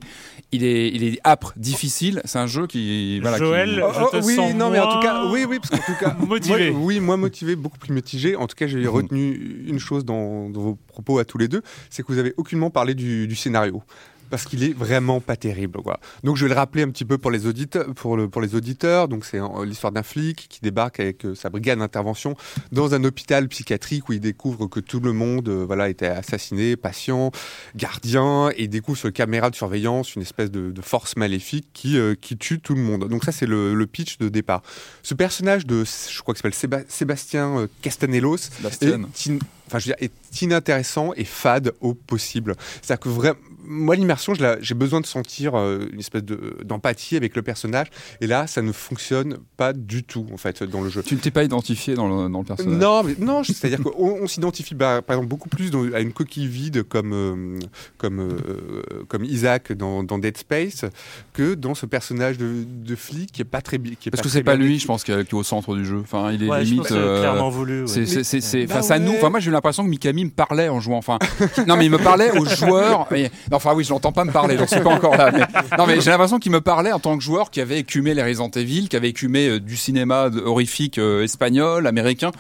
Il est, il est âpre, difficile. C'est un jeu qui, voilà, qui- Joël, Oh, je oh, te oui, sens non, mais en tout moins cas, oui, oui, parce qu'en tout cas, motivé. moi, oui, moi motivé, beaucoup plus mitigé. En tout cas, j'ai Mhm. retenu une chose dans, dans vos propos à tous les deux, c'est que vous avez aucunement parlé du, du scénario. Parce qu'il est vraiment pas terrible. Quoi. Donc je vais le rappeler un petit peu pour les auditeurs. Pour, le- pour les auditeurs. Donc c'est l'histoire d'un flic qui débarque avec euh, sa brigade d'intervention dans un hôpital psychiatrique où il découvre que tout le monde euh, voilà était assassiné, patient, gardien, et il découvre sur les caméras de surveillance une espèce de, de force maléfique qui, euh, qui tue tout le monde. Donc ça c'est le, le pitch de départ. Ce personnage de, je crois qu'il s'appelle Séba- Sébastien Castanelos, Sébastien. est, enfin, je veux dire, est inintéressant et fade au possible. C'est-à-dire que vraiment, moi, l'immersion, j'ai besoin de sentir euh, une espèce de- d'empathie avec le personnage. Et là, ça ne fonctionne pas du tout, en fait, dans le jeu. Tu ne t'es pas identifié dans le, dans le personnage. Non, mais non, c'est-à-dire qu'on on s'identifie bah, par exemple beaucoup plus dans- à une coquille vide comme, euh, comme, euh, comme Isaac dans, dans Dead Space que dans ce personnage de, de flic qui est pas très qui est Parce pas que c'est pas lui, je pense, qui est, au centre du jeu. Enfin, il est Ouais, limite. euh, clairement voulu. ouais. C'est Bah face à nous. ouais. Enfin, moi, j'ai eu l'impression que Mikami me parlait en jouant. Enfin, non, mais il me parlait aux joueurs. Enfin, oui, je l'entends pas me parler. J'en suis pas encore là. Mais, non, mais j'ai l'impression qu'il me parlait en tant que joueur qui avait écumé les Resident Evil, qui avait écumé euh, du cinéma horrifique euh, espagnol, américain,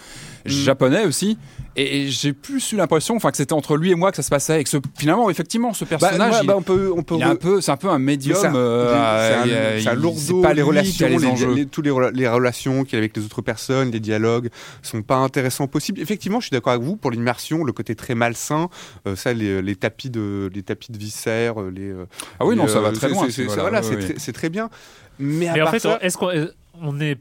japonais aussi. Et, et j'ai plus eu l'impression, enfin, que c'était entre lui et moi que ça se passait. Et que ce, finalement, effectivement, ce Bah, personnage, bah, on peut, on peut il est un peu, c'est un peu un médium. Euh, c'est il- un, un lourdeau, pas les relations, les les, enjeux. les- tous les, rela- les relations qu'il y a avec les autres personnes, les dialogues sont pas intéressants possibles. Effectivement, je suis d'accord avec vous pour l'immersion, le côté très malsain, euh, ça, les, les tapis de, les tapis de viscères, euh, les. euh, Ah oui, non, ça va euh, très loin. c'est- voilà, voilà, très- bien. Mais, à Mais en part fait, ça- est-ce qu'on on est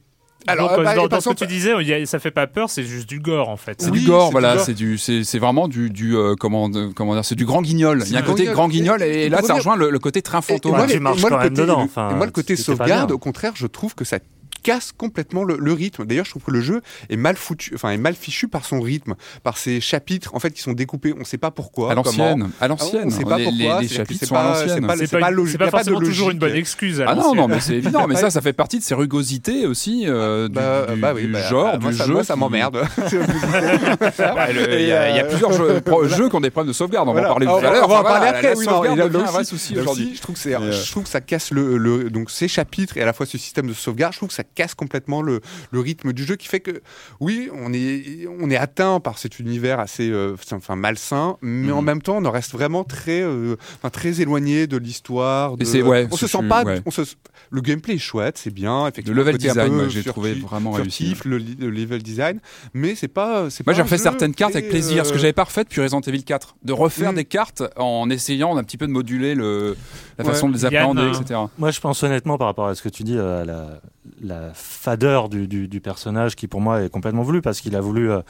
Alors, Donc, euh, bah, dans, par dans ce que tu disais, a- ça fait pas peur, c'est juste du gore en fait. C'est Oui, du gore, voilà, c'est du, c'est, vraiment du, du euh, comment, de- comment dire, c'est du grand guignol. Il y a un côté grand grand guignol. et, Et là, ça rejoint le, le côté train Et- et fantôme. moi, Ouais, tu les- marches moi, quand le même côté- dedans, le- enfin, et moi, le côté sauvegarde, au contraire, je trouve que ça casse complètement le, le rythme. D'ailleurs, je trouve que le jeu est mal foutu, enfin, est mal fichu par son rythme, par ses chapitres, en fait, qui sont découpés. On ne sait pas pourquoi. à l'ancienne, à comment. l'ancienne. On ne sait pas les, pourquoi. les- chapitres sont à pas- l'ancienne. C'est pas, pas, pas logique. pas forcément toujours une bonne excuse. à Ah non, non, mais c'est évident. Mais ça, ça fait partie de ces rugosités aussi euh, du, Bah, du- bah oui, du bah, genre, bah, moi, du ça, jeu. moi, ça m'emmerde. Il y, a a plusieurs jeux, pro- jeux qui ont des problèmes de sauvegarde. On va en parler tout à l'heure. on va en parler après, il vrai aussi- souci aujourd'hui. je trouve que euh, je trouve que ça casse le, le- donc ces chapitres et à la fois ce système de sauvegarde. Je trouve que ça casse complètement le, le rythme du jeu, qui fait que oui, on est on est atteint par cet univers assez euh, enfin malsain, mais en Mhm. même temps, on en reste vraiment très euh, enfin, très éloigné de l'histoire. de- c'est- ouais, on se sent pas. ouais. on se- le gameplay est chouette, c'est bien. Le Effectivement, level côté un design, j'ai trouvé vraiment réussi. le, le level design, mais c'est pas. c'est Moi, pas j'ai un refait certaines cartes avec plaisir, ce que euh, j'avais pas refait depuis Resident Evil 4. De refaire Mm. des cartes en essayant d'un petit peu de moduler le, la Ouais. façon de les appréhender, euh, etc. Moi, je pense honnêtement, par rapport à ce que tu dis, euh, à la, la fadeur du, du- du personnage qui, pour moi, est complètement voulu parce qu'il a voulu euh,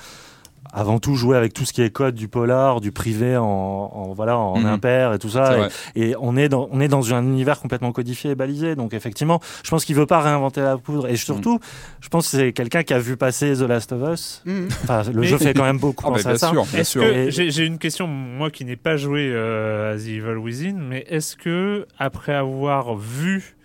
avant tout jouer avec tout ce qui est code du polar, du privé en, en- voilà, en Mhm. impair et tout ça. Et, et on, est dans, on est dans un univers complètement codifié et balisé. Donc, effectivement, je pense qu'il veut pas réinventer la poudre. Et surtout, je pense que c'est quelqu'un qui a vu passer The Last of Us. Mhm. Enfin, le jeu fait quand même beaucoup bah, penser bien à ça. sûr, bien Est-ce sûr. que j'ai une question moi qui n'ai pas joué euh, à The Evil Within, mais est-ce que après avoir vu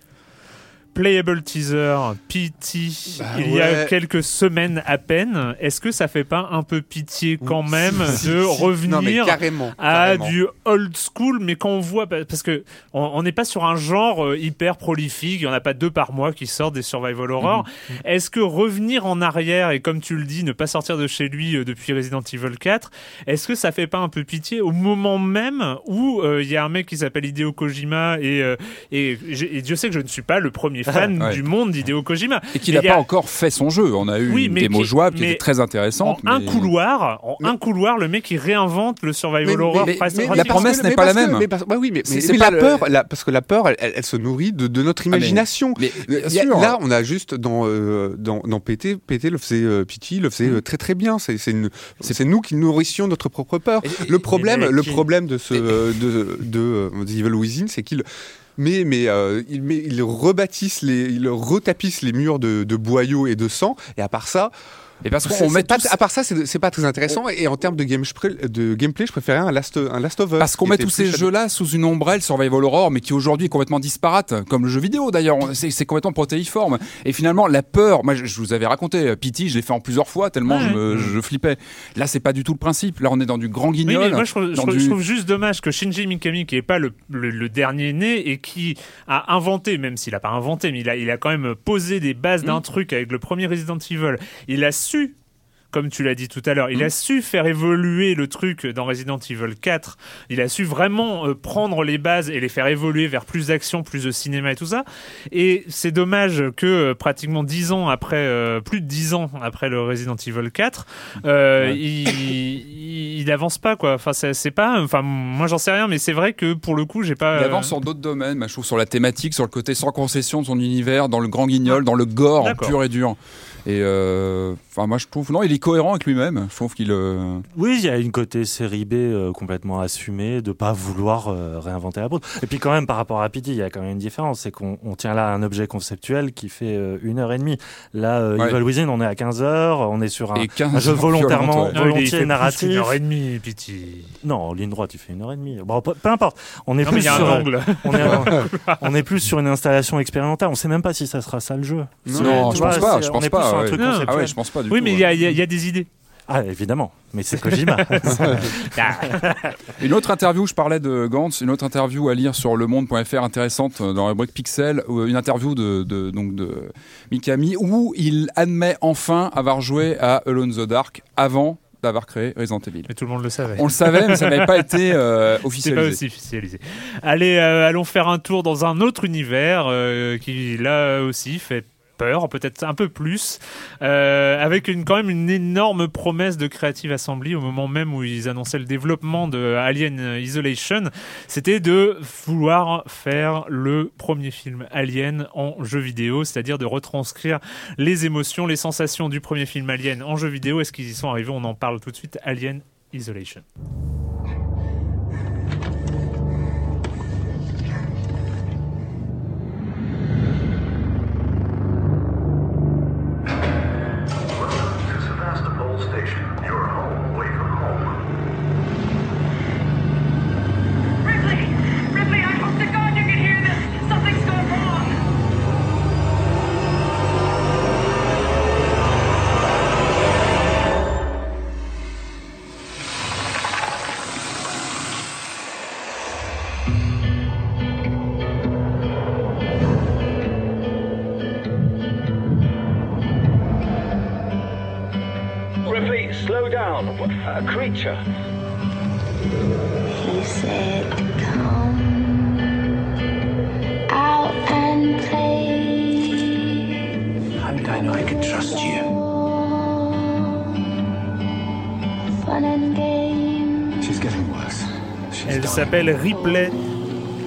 Playable Teaser PT Bah il y a quelques semaines à peine, est-ce que ça fait pas un peu pitié quand même de revenir Non, mais carrément, à du old school, mais quand on voit, parce que on n'est pas sur un genre euh, hyper prolifique, il y en a pas deux par mois qui sortent des survival horror. Mhm. Est-ce que revenir en arrière et comme tu le dis, ne pas sortir de chez lui euh, depuis Resident Evil 4, est-ce que ça fait pas un peu pitié au moment même où euh, il y a un mec qui s'appelle Hideo Kojima et euh, et Dieu sait que je ne suis pas le premier fan Ouais. du monde d'Hideo Kojima. Et qu'il n'a a- pas encore fait son jeu. On a eu Oui, une mais démo qui- jouable qui mais était très En intéressante. un mais- couloir, en Mais- un couloir, le mec il réinvente le survival Mais- horror. la promesse n'est pas la même. mais parce- ouais, oui, mais, C'est- mais- c'est mais pas la le- peur, la- parce que la peur, elle, elle- elle se nourrit de, de notre Ah, mais- imagination. Là, on a juste dans euh, dans, dans PT, PT le faisait, euh, Pity le faisait euh, très très bien. C'est nous qui nourrissions notre propre peur. Le problème, le de ce de Evil Within, c'est qu'il mais mais euh, il met il rebâtisse les il retapisse les murs de, de boyaux et de sang. Et à part ça Et parce c'est- qu'on met pas- tous- à part ça c'est pas très intéressant et en termes de game de gameplay je préférais un Last un Last of Us Parce qu'on met tous ces jeux-là sous une ombrelle survival horror, mais qui aujourd'hui est complètement disparate, comme le jeu vidéo d'ailleurs. C'est complètement protéiforme. Et finalement, la peur, moi je, je vous avais raconté, euh, Pity, je l'ai fait en plusieurs fois tellement Ouais. je, me- je flippais. Là, c'est pas du tout le principe. Là, on est dans du grand Oui, guignol. mais moi je trouve, je dans trouve- du- je trouve juste dommage que Shinji Mikami, qui est pas le, le- le dernier né et qui a inventé, même s'il a pas inventé, mais il a, il a quand même posé des bases d'un truc avec le premier Resident Evil, il a su. Comme tu l'as dit tout à l'heure, il a su faire évoluer le truc dans Resident Evil 4. Il a su vraiment euh, prendre les bases et les faire évoluer vers plus d'action, plus de cinéma et tout ça. Et c'est dommage que euh, pratiquement dix ans après, euh, plus de dix ans après le Resident Evil 4, euh, Ouais. il, il avance pas quoi. Enfin c'est pas. Enfin moi j'en sais rien, mais c'est vrai que pour le coup j'ai pas. Il avance sur d'autres domaines, bah, je trouve, sur la thématique, sur le côté sans concession de son univers, dans le grand guignol, dans le gore pur et dur. Et enfin, moi je trouve, non, il est cohérent avec lui-même. Je trouve qu'il. euh, Oui, il y a une côté série B euh, complètement assumée de pas vouloir euh, réinventer la poudre. Et puis quand même par rapport à Pity, il y a quand même une différence, c'est qu'on on tient là un objet conceptuel qui fait euh, une heure et demie. Là, euh, Ouais. Evil Within, on est à 15 heures, on est sur un, et 15 un jeu heures volontairement ouais. non, il est- il volontiers fait plus narratif. qu'une heure et demie, Pity. Non, en ligne droite, tu fais une heure et demie. Bon, peu, peu importe. On est Non plus il un sur, angle. on est, on est plus sur une installation expérimentale. On sait même pas si ça sera ça le jeu. Non, je vois, pense pas, c'est- je pense pas, un Non. Ah je pense pas du Oui tout. mais il ouais. y, a- il y a- il y a des idées. Ah, évidemment. Mais c'est Kojima. Une autre interview, je parlais de Gantz, une autre interview à lire sur lemonde.fr intéressante euh, dans la rubrique Pixel, euh, une interview de, de- donc de Mikami où il admet enfin avoir joué à Alone in the Dark avant d'avoir créé Resident Evil. Mais tout le monde le savait. On le savait, mais ça n'avait pas été euh, C'est pas officialisé. aussi officialisé. Allez, euh, allons faire un tour dans un autre univers euh, qui là aussi fait peur, peut-être un peu plus, euh, avec une, quand même une énorme promesse de Creative Assembly au moment même où ils annonçaient le développement de Alien Isolation, c'était de vouloir faire le premier film Alien en jeu vidéo, c'est-à-dire de retranscrire les émotions, les sensations du premier film Alien en jeu vidéo. Est-ce qu'ils y sont arrivés? On en parle tout de suite. Alien Isolation. Slow down. A creature. He said, Come out and play. How did I know I could trust you? Fun and games. She's getting worse. She's Elle s'appelle Ripley.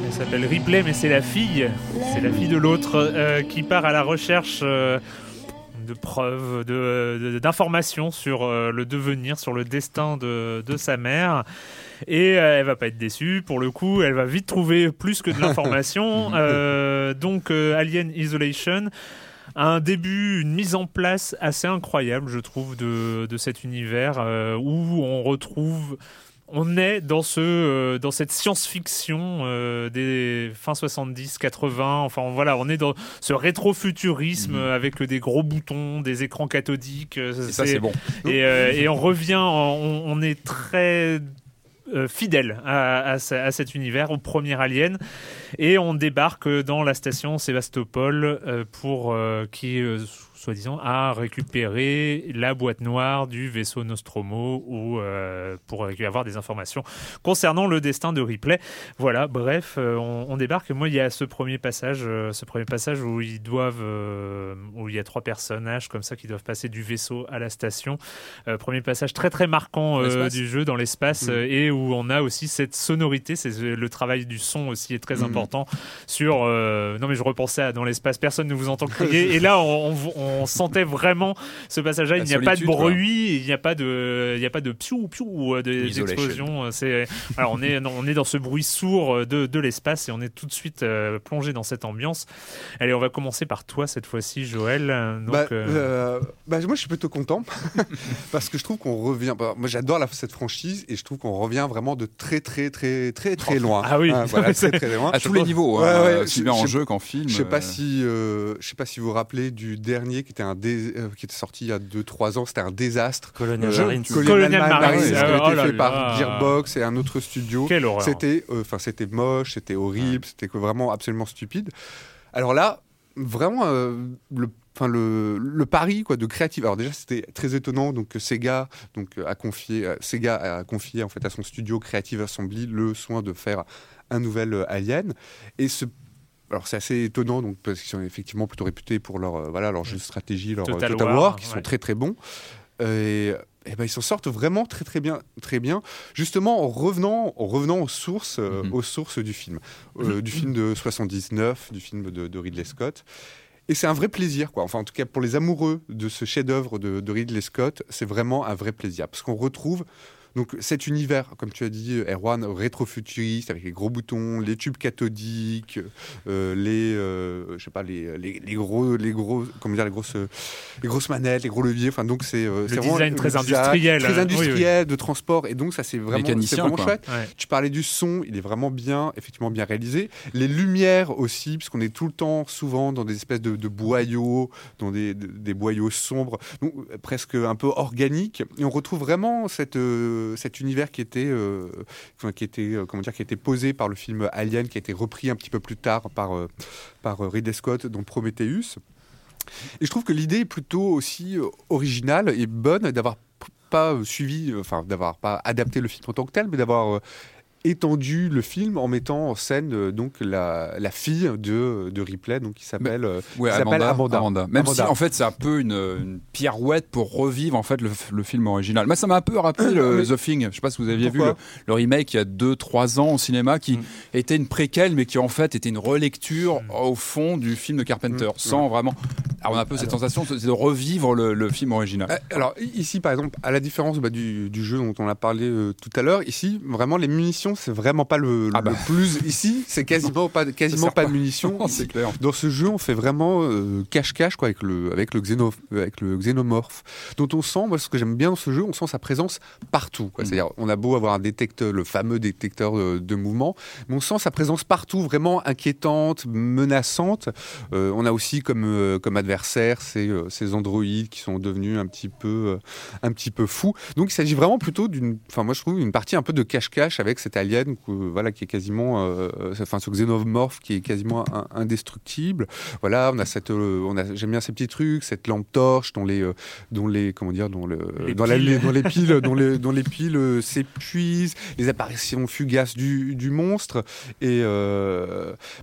Elle s'appelle Ripley, mais c'est la fille. C'est la fille de l'autre euh, qui part à la recherche euh, de preuves, de- de- d'informations sur euh, le devenir, sur le destin de, de sa mère. Et euh, elle va pas être déçue. Pour le coup, elle va vite trouver plus que de l'information. Euh, donc, Alien Isolation. Un début, une mise en place assez incroyable, je trouve, de, de cet univers euh, où on retrouve on est dans ce euh, dans cette science-fiction euh, des fins 70 80 enfin voilà on est dans ce rétrofuturisme Mhm. avec des gros boutons des écrans cathodiques euh, Et ça, c'est bon. et, et on revient on, on est très euh, fidèle à, à ce- à cet univers, au premier Alien, et on débarque dans la station Sébastopol euh, pour euh, qui, soi-disant, a récupéré la boîte noire du vaisseau Nostromo ou euh, pour avoir des informations concernant le destin de Ripley. Voilà, bref, euh, on, on débarque. Moi, il y a ce premier passage, euh, ce premier passage où ils doivent, euh, où il y a trois personnages comme ça qui doivent passer du vaisseau à la station. Euh, premier passage très très marquant du jeu dans l'espace Mm. et où on a aussi cette sonorité. C'est le travail du son aussi est très Mm. important sur. non mais je repensais à dans l'espace, personne ne vous entend crier. et là, on, on- on sentait vraiment ce passage-là. Il n'y a pas de quoi. bruit, il n'y a pas de, il n'y a pas de piou piou euh, des Isolation. explosions. C'est alors on est on est dans ce bruit sourd euh, de, de l'espace et on est tout de suite euh, plongé dans cette ambiance. Allez, on va commencer par toi cette fois-ci, Joël. Donc, bah, euh, euh, bah, moi, je suis plutôt content parce que je trouve qu'on revient. bah, moi, j'adore la- cette franchise et je trouve qu'on revient vraiment de très, très, très, très, très loin. Ah oui. Hein, voilà, très, très loin. À tous les niveaux, Ouais, hein, ouais, aussi bien en je- jeu qu'en film. Je sais pas euh, si, euh, je sais pas si vous vous rappelez du dernier qui était un dé- euh, qui était sorti il y a 2-3 ans. C'était un désastre. Colonial Je- Marines. Colonial Marines, qui ah, avait oh été là fait là. par Gearbox et un autre studio. quelle horreur. C'était, euh, enfin, c'était moche, c'était horrible, c'était vraiment absolument stupide. Alors là, vraiment, euh, le, enfin le, le pari quoi de créative. Alors déjà, c'était très étonnant. Donc Sega, donc euh, a confié, euh, Sega a confié en fait à son studio Creative Assembly le soin de faire un nouvel euh, Alien. Et ce alors c'est assez étonnant donc parce qu'ils sont effectivement plutôt réputés pour leur euh, voilà leur jeu de stratégie, leur euh, Total Total, War, War, qui ouais. sont très très bons. Euh, et, et ben ils s'en sortent vraiment très très bien très bien justement en revenant en revenant aux sources euh, Mhm. aux sources du film euh, du film de 79 du film de, de Ridley Scott et c'est un vrai plaisir quoi enfin en tout cas pour les amoureux de ce chef-d'œuvre de, de Ridley Scott c'est vraiment un vrai plaisir parce qu'on retrouve donc cet univers, comme tu as dit, Erwan, rétrofuturiste, avec les gros boutons, les tubes cathodiques, euh, les, euh, je sais pas, les, les, les gros, les gros, comment dire, les grosses, les grosses manettes, les gros leviers. Enfin, donc c'est euh, vraiment design le très industriel, très industriel, de transport. Et donc ça c'est vraiment, vraiment quoi. chouette. Ouais. Tu parlais du son, il est vraiment bien, effectivement bien réalisé. Les lumières aussi, puisqu'on est tout le temps souvent dans des espèces de, de boyaux, dans des, de- des boyaux sombres, donc presque un peu organiques. Et on retrouve vraiment cette, euh, cet univers qui était, euh, qui était, euh, comment dire, qui été posé par le film Alien, qui a été repris un petit peu plus tard par, euh, par euh, Ridley Scott dans Prometheus. Et je trouve que l'idée est plutôt aussi euh, originale et bonne d'avoir pas euh, suivi, euh, enfin d'avoir pas adapté le film en tant que tel, mais d'avoir euh, étendu le film en mettant en scène euh, donc la, la fille de, de Ripley, donc qui s'appelle euh, Ouais, Amanda, Amanda. Même Amanda. si en fait c'est un peu une, une pirouette pour revivre en fait le, le film original. Moi ça m'a un peu rappelé le mais- The Thing. Je sais pas si vous aviez vu le, le remake il y a 2-3 ans au cinéma qui Mm. était une préquelle mais qui en fait était une relecture Mm. au fond du film de Carpenter Mm. sans vraiment. Alors on a un peu cette sensation de revivre le, le film original. Euh, Alors ici, par exemple, à la différence bah, du, du jeu dont on a parlé euh, tout à l'heure, ici vraiment les munitions, c'est vraiment pas le, Ah bah. le plus. Ici, c'est quasiment pas quasiment pas pas. de munitions. clair. Dans ce jeu, on fait vraiment euh, cache-cache quoi avec le avec le xéno avec le xénomorphe, dont on sent, moi ce que j'aime bien dans ce jeu, on sent sa présence partout. Mm. C'est-à-dire, on a beau avoir un détecteur, le fameux détecteur de, de mouvement, mais on sent sa présence partout, vraiment inquiétante, menaçante. Euh, on a aussi comme euh, comme adversaire ces, ces androïdes qui sont devenus un petit peu, un petit peu fous. Donc il s'agit vraiment plutôt d'une, enfin moi je trouve une partie un peu de cache-cache avec cet alien, voilà, qui est quasiment, euh, enfin ce xénomorphe qui est quasiment indestructible. Voilà, on a cette, euh, on a, j'aime bien ces petits trucs, cette lampe torche dont les, euh, dont les, comment dire, dont le, Les dans, la- piles. les- dans les piles, dont les, dont les piles s'épuisent, les apparitions fugaces du, du monstre. Et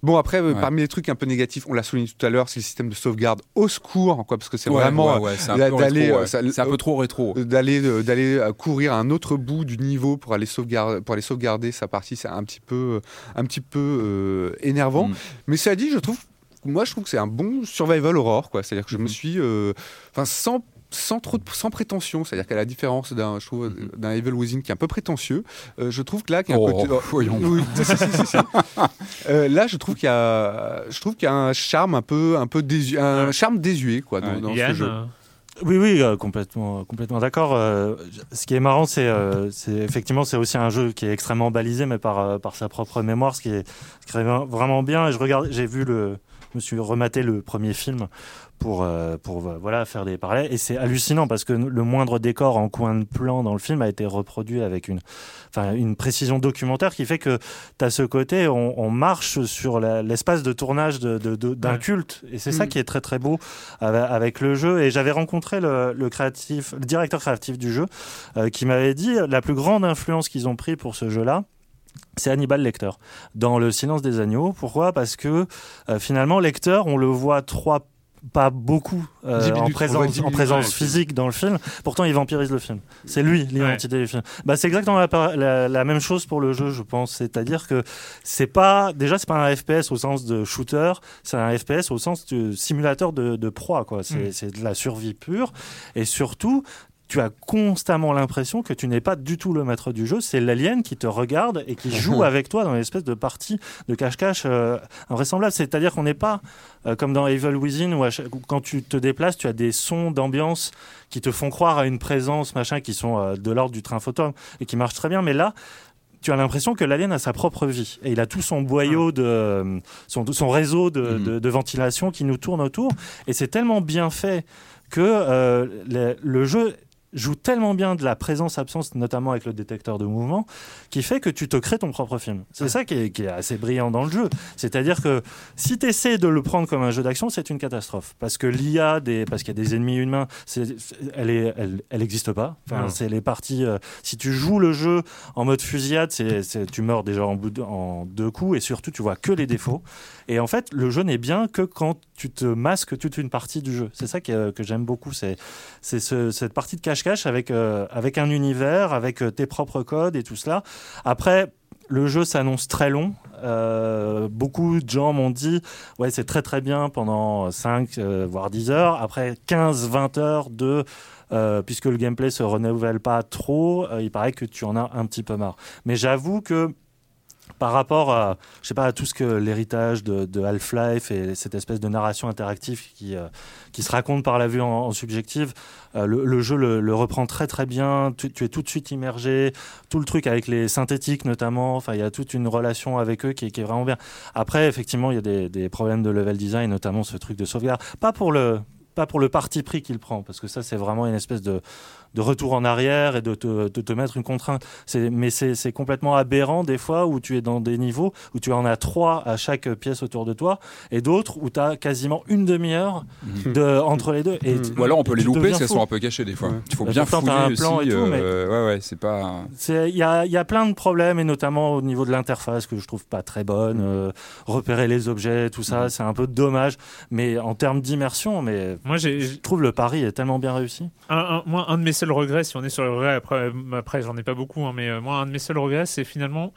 bon après, Ouais. parmi les trucs un peu négatifs, on l'a souligné tout à l'heure, c'est le système de sauvegarde au secours, quoi, parce que c'est Ouais, vraiment ouais, c'est un peu d'aller, rétro, ouais. ça- C'est un peu trop rétro. d'aller d'aller courir à un autre bout du niveau pour aller sauvegarder pour aller sauvegarder sa partie c'est un petit peu euh, un petit peu euh, énervant Mm. mais ça dit je trouve moi je trouve que c'est un bon survival horror quoi c'est à dire que je me Mhm. suis euh, enfin sans sans trop de- sans prétention, c'est-à-dire qu'à la différence d'un, je trouve, d'un Evil Within qui est un peu prétentieux, euh, je trouve que là, qu'il y a un Oh, côté, voyons. Oui, si, si, si. Euh, là, je trouve qu'il y a, je trouve qu'il y a un charme un peu, un peu désu- un charme désuet quoi dans, dans ce Yann, jeu. Oui, oui, euh, complètement, complètement d'accord. Euh, ce qui est marrant, c'est, euh, c'est effectivement, c'est aussi un jeu qui est extrêmement balisé, mais par, par sa propre mémoire, ce qui est, ce qui est vraiment bien. Et je regarde, j'ai vu le, je me suis rematé le premier film pour, euh, pour euh, voilà faire des parallèles. Et c'est hallucinant parce que le moindre décor en coin de plan dans le film a été reproduit avec une, enfin, une précision documentaire qui fait que tu as ce côté, on, on marche sur l'espace de tournage de, de- de- d'un Ouais. culte. Et c'est ça Mm. qui est très très beau avec, le jeu. Et j'avais rencontré le, le créatif, le directeur créatif du jeu, euh, qui m'avait dit la plus grande influence qu'ils ont pris pour ce jeu-là. C'est Hannibal Lecter dans Le Silence des Agneaux. Pourquoi? Parce que euh, finalement, Lecter, on le voit trois pas beaucoup euh, 10 minutes, en présence, 10 en minutes, présence ouais. physique dans le film. Pourtant, il vampirise le film. C'est lui l'identité du film. Bah, c'est exactement la, par- la- la même chose pour le jeu, je pense. C'est-à-dire que c'est pas déjà c'est pas un FPS au sens de shooter, c'est un FPS au sens de simulateur de, de proie. Quoi. C'est, Mm. c'est de la survie pure. Et surtout, tu as constamment l'impression que tu n'es pas du tout le maître du jeu. C'est l'alien qui te regarde et qui joue avec toi dans une espèce de partie de cache-cache euh, invraisemblable. C'est-à-dire qu'on n'est pas euh, comme dans Evil Within où, à chaque- où quand tu te déplaces, tu as des sons d'ambiance qui te font croire à une présence, machin, qui sont euh, de l'ordre du train photon et qui marchent très bien. Mais là, tu as l'impression que l'alien a sa propre vie et il a tout son boyau de euh, son, son réseau de, Mhm. de- de ventilation qui nous tourne autour et c'est tellement bien fait que euh, le, le jeu joue tellement bien de la présence-absence, notamment avec le détecteur de mouvement, qui fait que tu te crées ton propre film. C'est ça qui est, qui est assez brillant dans le jeu. C'est-à-dire que si tu essaies de le prendre comme un jeu d'action, c'est une catastrophe. Parce que l'IA, des, parce qu'il y a des ennemis humains, elle est, elle, elle existe pas. Enfin, c'est les parties. euh, si tu joues le jeu en mode fusillade, c'est, tu meurs déjà en, bout de- en deux coups et surtout tu vois que les défauts. Et en fait, le jeu n'est bien que quand tu te masques toute une partie du jeu. C'est ça que, que j'aime beaucoup. C'est, c'est ce- cette partie de cache-cache avec, euh, avec un univers, avec euh, tes propres codes et tout cela. Après, le jeu s'annonce très long. Euh, beaucoup de gens m'ont dit ouais c'est très très bien pendant 5 euh, voire 10 heures. Après 15-20 heures de puisque le gameplay se renouvelle pas trop, il paraît que tu en as un petit peu marre. Mais j'avoue que par rapport à, je sais pas, à tout ce que l'héritage de, Half-Life et cette espèce de narration interactive qui, qui se raconte par la vue en, subjective, le, le jeu le, reprend très très bien. Tu, tu es tout de suite immergé. Tout le truc avec les synthétiques notamment. Enfin, il y a toute une relation avec eux qui est vraiment bien. Après, effectivement, il y a des, des problèmes de level design, notamment ce truc de sauvegarde. Pas pour le pas pour le parti pris qu'il prend, parce que ça, c'est vraiment une espèce de, de retour en arrière et de te, de te mettre une contrainte. C'est- Mais c'est c'est complètement aberrant des fois où tu es dans des niveaux où tu en as trois à chaque pièce autour de toi et d'autres où tu as quasiment une demi-heure Mhm. de, entre les deux. Et tu- Ou alors on peut les louper deviens parce qu'elles fou. sont un peu cachées des fois. Ouais. Il faut Bah, bien pourtant, fouiller un aussi. plan et tout, mais- euh, Ouais, ouais, c'est pas. Il y a, il y a plein de problèmes, et notamment au niveau de l'interface que je trouve pas très bonne. euh, repérer les objets, tout ça, c'est un peu dommage. Mais en termes d'immersion, mais Moi, je trouve le pari est tellement bien réussi. un, un- moi, un de mes seuls regrets, si on est sur le regret, après, après j'en ai pas beaucoup, hein, mais euh, moi, un de mes seuls regrets, c'est finalement,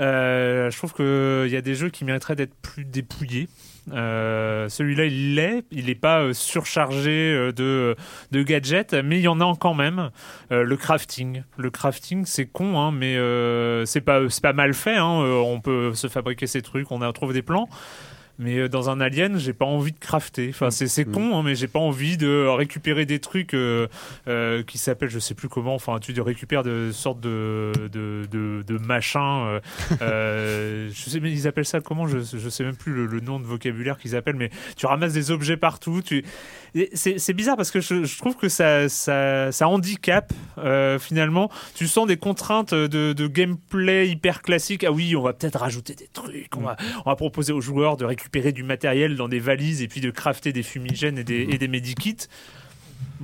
euh, je trouve qu'il y a des jeux qui mériteraient d'être plus dépouillés. Euh, celui-là, il l'est. Il n'est pas euh, surchargé euh, de, de gadgets, mais il y en a quand même. Euh, le crafting, le crafting, c'est con, hein, mais euh, c'est pas pas mal fait. hein. Euh, on peut se fabriquer ces trucs, on a trouve des plans. Mais euh, dans un alien, j'ai pas envie de crafter. Enfin, c'est c'est Mm. con, hein, mais j'ai pas envie de récupérer des trucs euh, euh, qui s'appellent, je sais plus comment. Enfin, tu récupères de sortes de de de, de machins. euh, je sais, mais ils appellent ça comment? Je je sais même plus le, le nom de vocabulaire qu'ils appellent. Mais tu ramasses des objets partout. Tu c'est bizarre parce que je, trouve que ça ça handicape euh, finalement. Tu sens des contraintes de, gameplay hyper classique. Ah oui, on va peut-être rajouter des trucs. On va proposer aux joueurs de récupérer du matériel dans des valises et puis de crafter des fumigènes et des, et des medikits.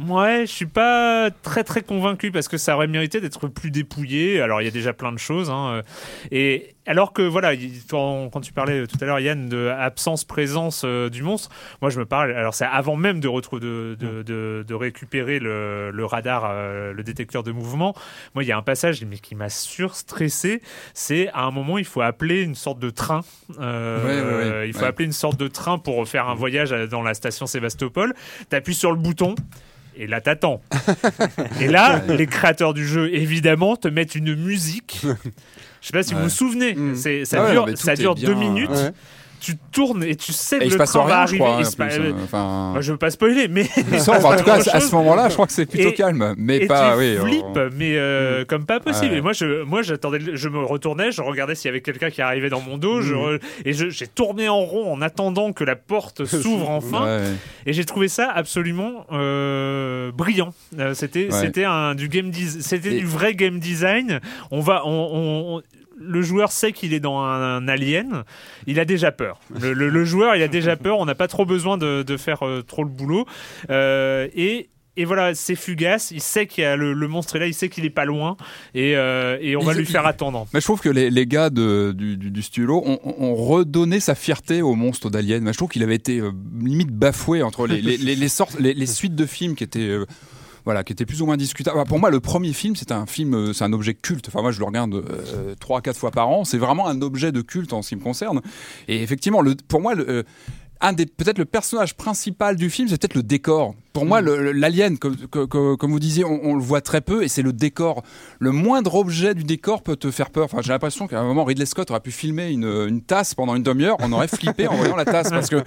Ouais, je suis pas très très convaincu parce que ça aurait mérité d'être plus dépouillé. Alors il y a déjà plein de choses, hein, et alors que voilà, il- quand, tu parlais tout à l'heure Yann de absence présence euh, du monstre, moi je me parle. Alors c'est avant même de retrouver de, de, de, de récupérer le, le radar, euh, le détecteur de mouvement. Moi il y a un passage mais qui m'a surstressé. C'est à un moment il faut appeler une sorte de train. Euh, Ouais, ouais, ouais. il faut appeler une sorte de train pour faire un voyage à- dans la station Sébastopol. T'appuies sur le bouton. Et là, t'attends. Et là, les créateurs du jeu, évidemment, te mettent une musique. Je sais pas si vous Ouais. vous souvenez. Mm. C'est- Ça Ah ouais, dure, ça deux minutes. Tu tournes et tu sais que le train va arriver. crois. Il en se plus, euh, Enfin, Moi, je veux pas spoiler, mais semble, en tout cas, à ce moment-là, je crois que c'est plutôt Et- calme, mais et pas, tu oui. on- flippes, mais euh, comme pas possible. Ouais. Et moi, je, moi, j'attendais, je me retournais, je regardais s'il y avait quelqu'un qui arrivait dans mon dos, je re- et j'ai tourné en rond en attendant que la porte s'ouvre enfin. Ouais. Et j'ai trouvé ça absolument euh, brillant. Euh, c'était, Ouais. c'était un du game c'était du vrai game design. On va, on, on- on- le joueur sait qu'il est dans un, un alien, il a déjà peur. Le, le- le joueur, il a déjà peur. On n'a pas trop besoin de, de faire euh, trop le boulot. Euh, et et voilà, c'est fugace. Il sait qu'il y a le, le monstre est là. Il sait qu'il est pas loin. Et, euh, et on va lui faire attendre. Mais je trouve que les, les gars de, du, du, du studio ont, redonné sa fierté au monstre d'Alien. Mais je trouve qu'il avait été euh, limite bafoué entre les, sortes, suites de films qui étaient. euh, voilà, qui étaient plus ou moins discutables. Enfin, Pour moi, le premier film, c'est un film, euh, c'est un objet culte. Enfin, moi, je le regarde euh, trois, quatre fois par an. C'est vraiment un objet de culte en ce qui me concerne. Et effectivement, le, pour moi, le, euh, un des peut-être le personnage principal du film, c'est peut-être le décor. Pour moi, le- l'alien, comme, vous disiez, on, on le voit très peu, et c'est le décor. Le moindre objet du décor peut te faire peur. Enfin, j'ai l'impression qu'à un moment, Ridley Scott aurait pu filmer une, une tasse pendant une demi-heure. On aurait flippé en voyant la tasse parce que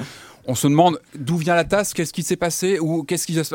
on se demande d'où vient la tasse, qu'est-ce qui s'est passé ou qu'est-ce qui se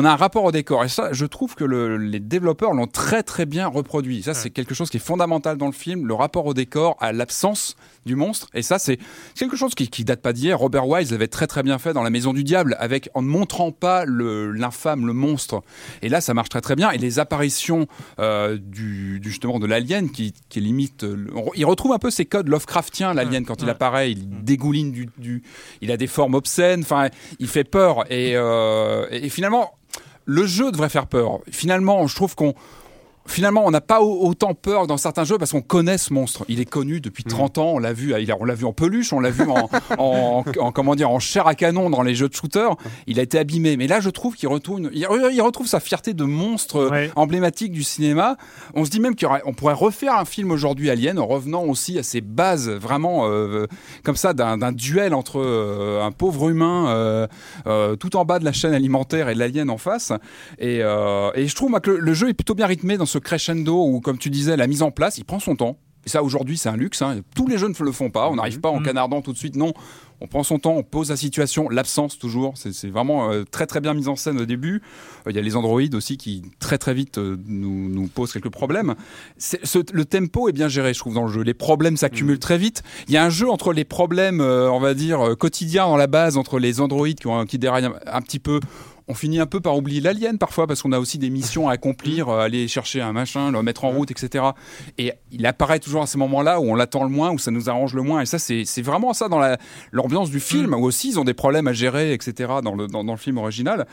on a un rapport au décor et ça, je trouve que le- les développeurs l'ont très très bien reproduit. Ça, c'est quelque chose qui est fondamental dans le film, le rapport au décor, à l'absence du monstre. Et ça, c'est quelque chose qui, qui date pas d'hier. Robert Wise l'avait très très bien fait dans La Maison du Diable, avec en ne montrant pas l'infâme, le, monstre. Et là, ça marche très très bien. Et les apparitions euh, du, justement de l'alien, qui, limite, euh, il retrouve un peu ses codes Lovecraftiens, l'alien quand il apparaît, il dégouline du, du, il a des formes obscènes. Enfin, il fait peur. Et, euh, et et finalement le jeu devrait faire peur. Finalement, je trouve qu'on Finalement, on n'a pas au- autant peur dans certains jeux parce qu'on connaît ce monstre. Il est connu depuis 30 ans. On l'a vu, on l'a vu en peluche, on l'a vu en, en, en- comment dire, en chair à canon dans les jeux de shooter. Il a été abîmé. Mais là, je trouve qu'il retrouve, une- il, re- il retrouve sa fierté de monstre Ouais. emblématique du cinéma. On se dit même qu'on pourrait refaire un film aujourd'hui Alien en revenant aussi à ses bases vraiment euh, comme ça d'un duel entre euh, un pauvre humain euh, euh, tout en bas de la chaîne alimentaire et l'alien en face. Et, euh, et je trouve moi, que le, le jeu est plutôt bien rythmé dans ce crescendo où, comme tu disais, la mise en place, il prend son temps. Et ça, aujourd'hui, c'est un luxe. hein. Tous les jeux ne le font pas. On n'arrive pas en Mhm. canardant tout de suite. Non, on prend son temps, on pose la situation, l'absence toujours. C'est vraiment euh, très très bien mis en scène au début. Euh, Il y a les androïdes aussi qui très très vite euh, nous, nous posent quelques problèmes. Ce- le tempo est bien géré, je trouve, dans le jeu. Les problèmes s'accumulent très vite. Il y a un jeu entre les problèmes, euh, on va dire, euh, quotidiens dans la base, entre les androïdes qui, ont, qui déraillent un, un petit peu. On finit un peu par oublier l'alien parfois parce qu'on a aussi des missions à accomplir, euh, aller chercher un machin, le mettre en route, etc. Et il apparaît toujours à ces moments-là où on l'attend le moins, où ça nous arrange le moins. Et ça, c'est vraiment ça dans la- l'ambiance du film, où aussi ils ont des problèmes à gérer, etc. dans le, dans, dans le film original.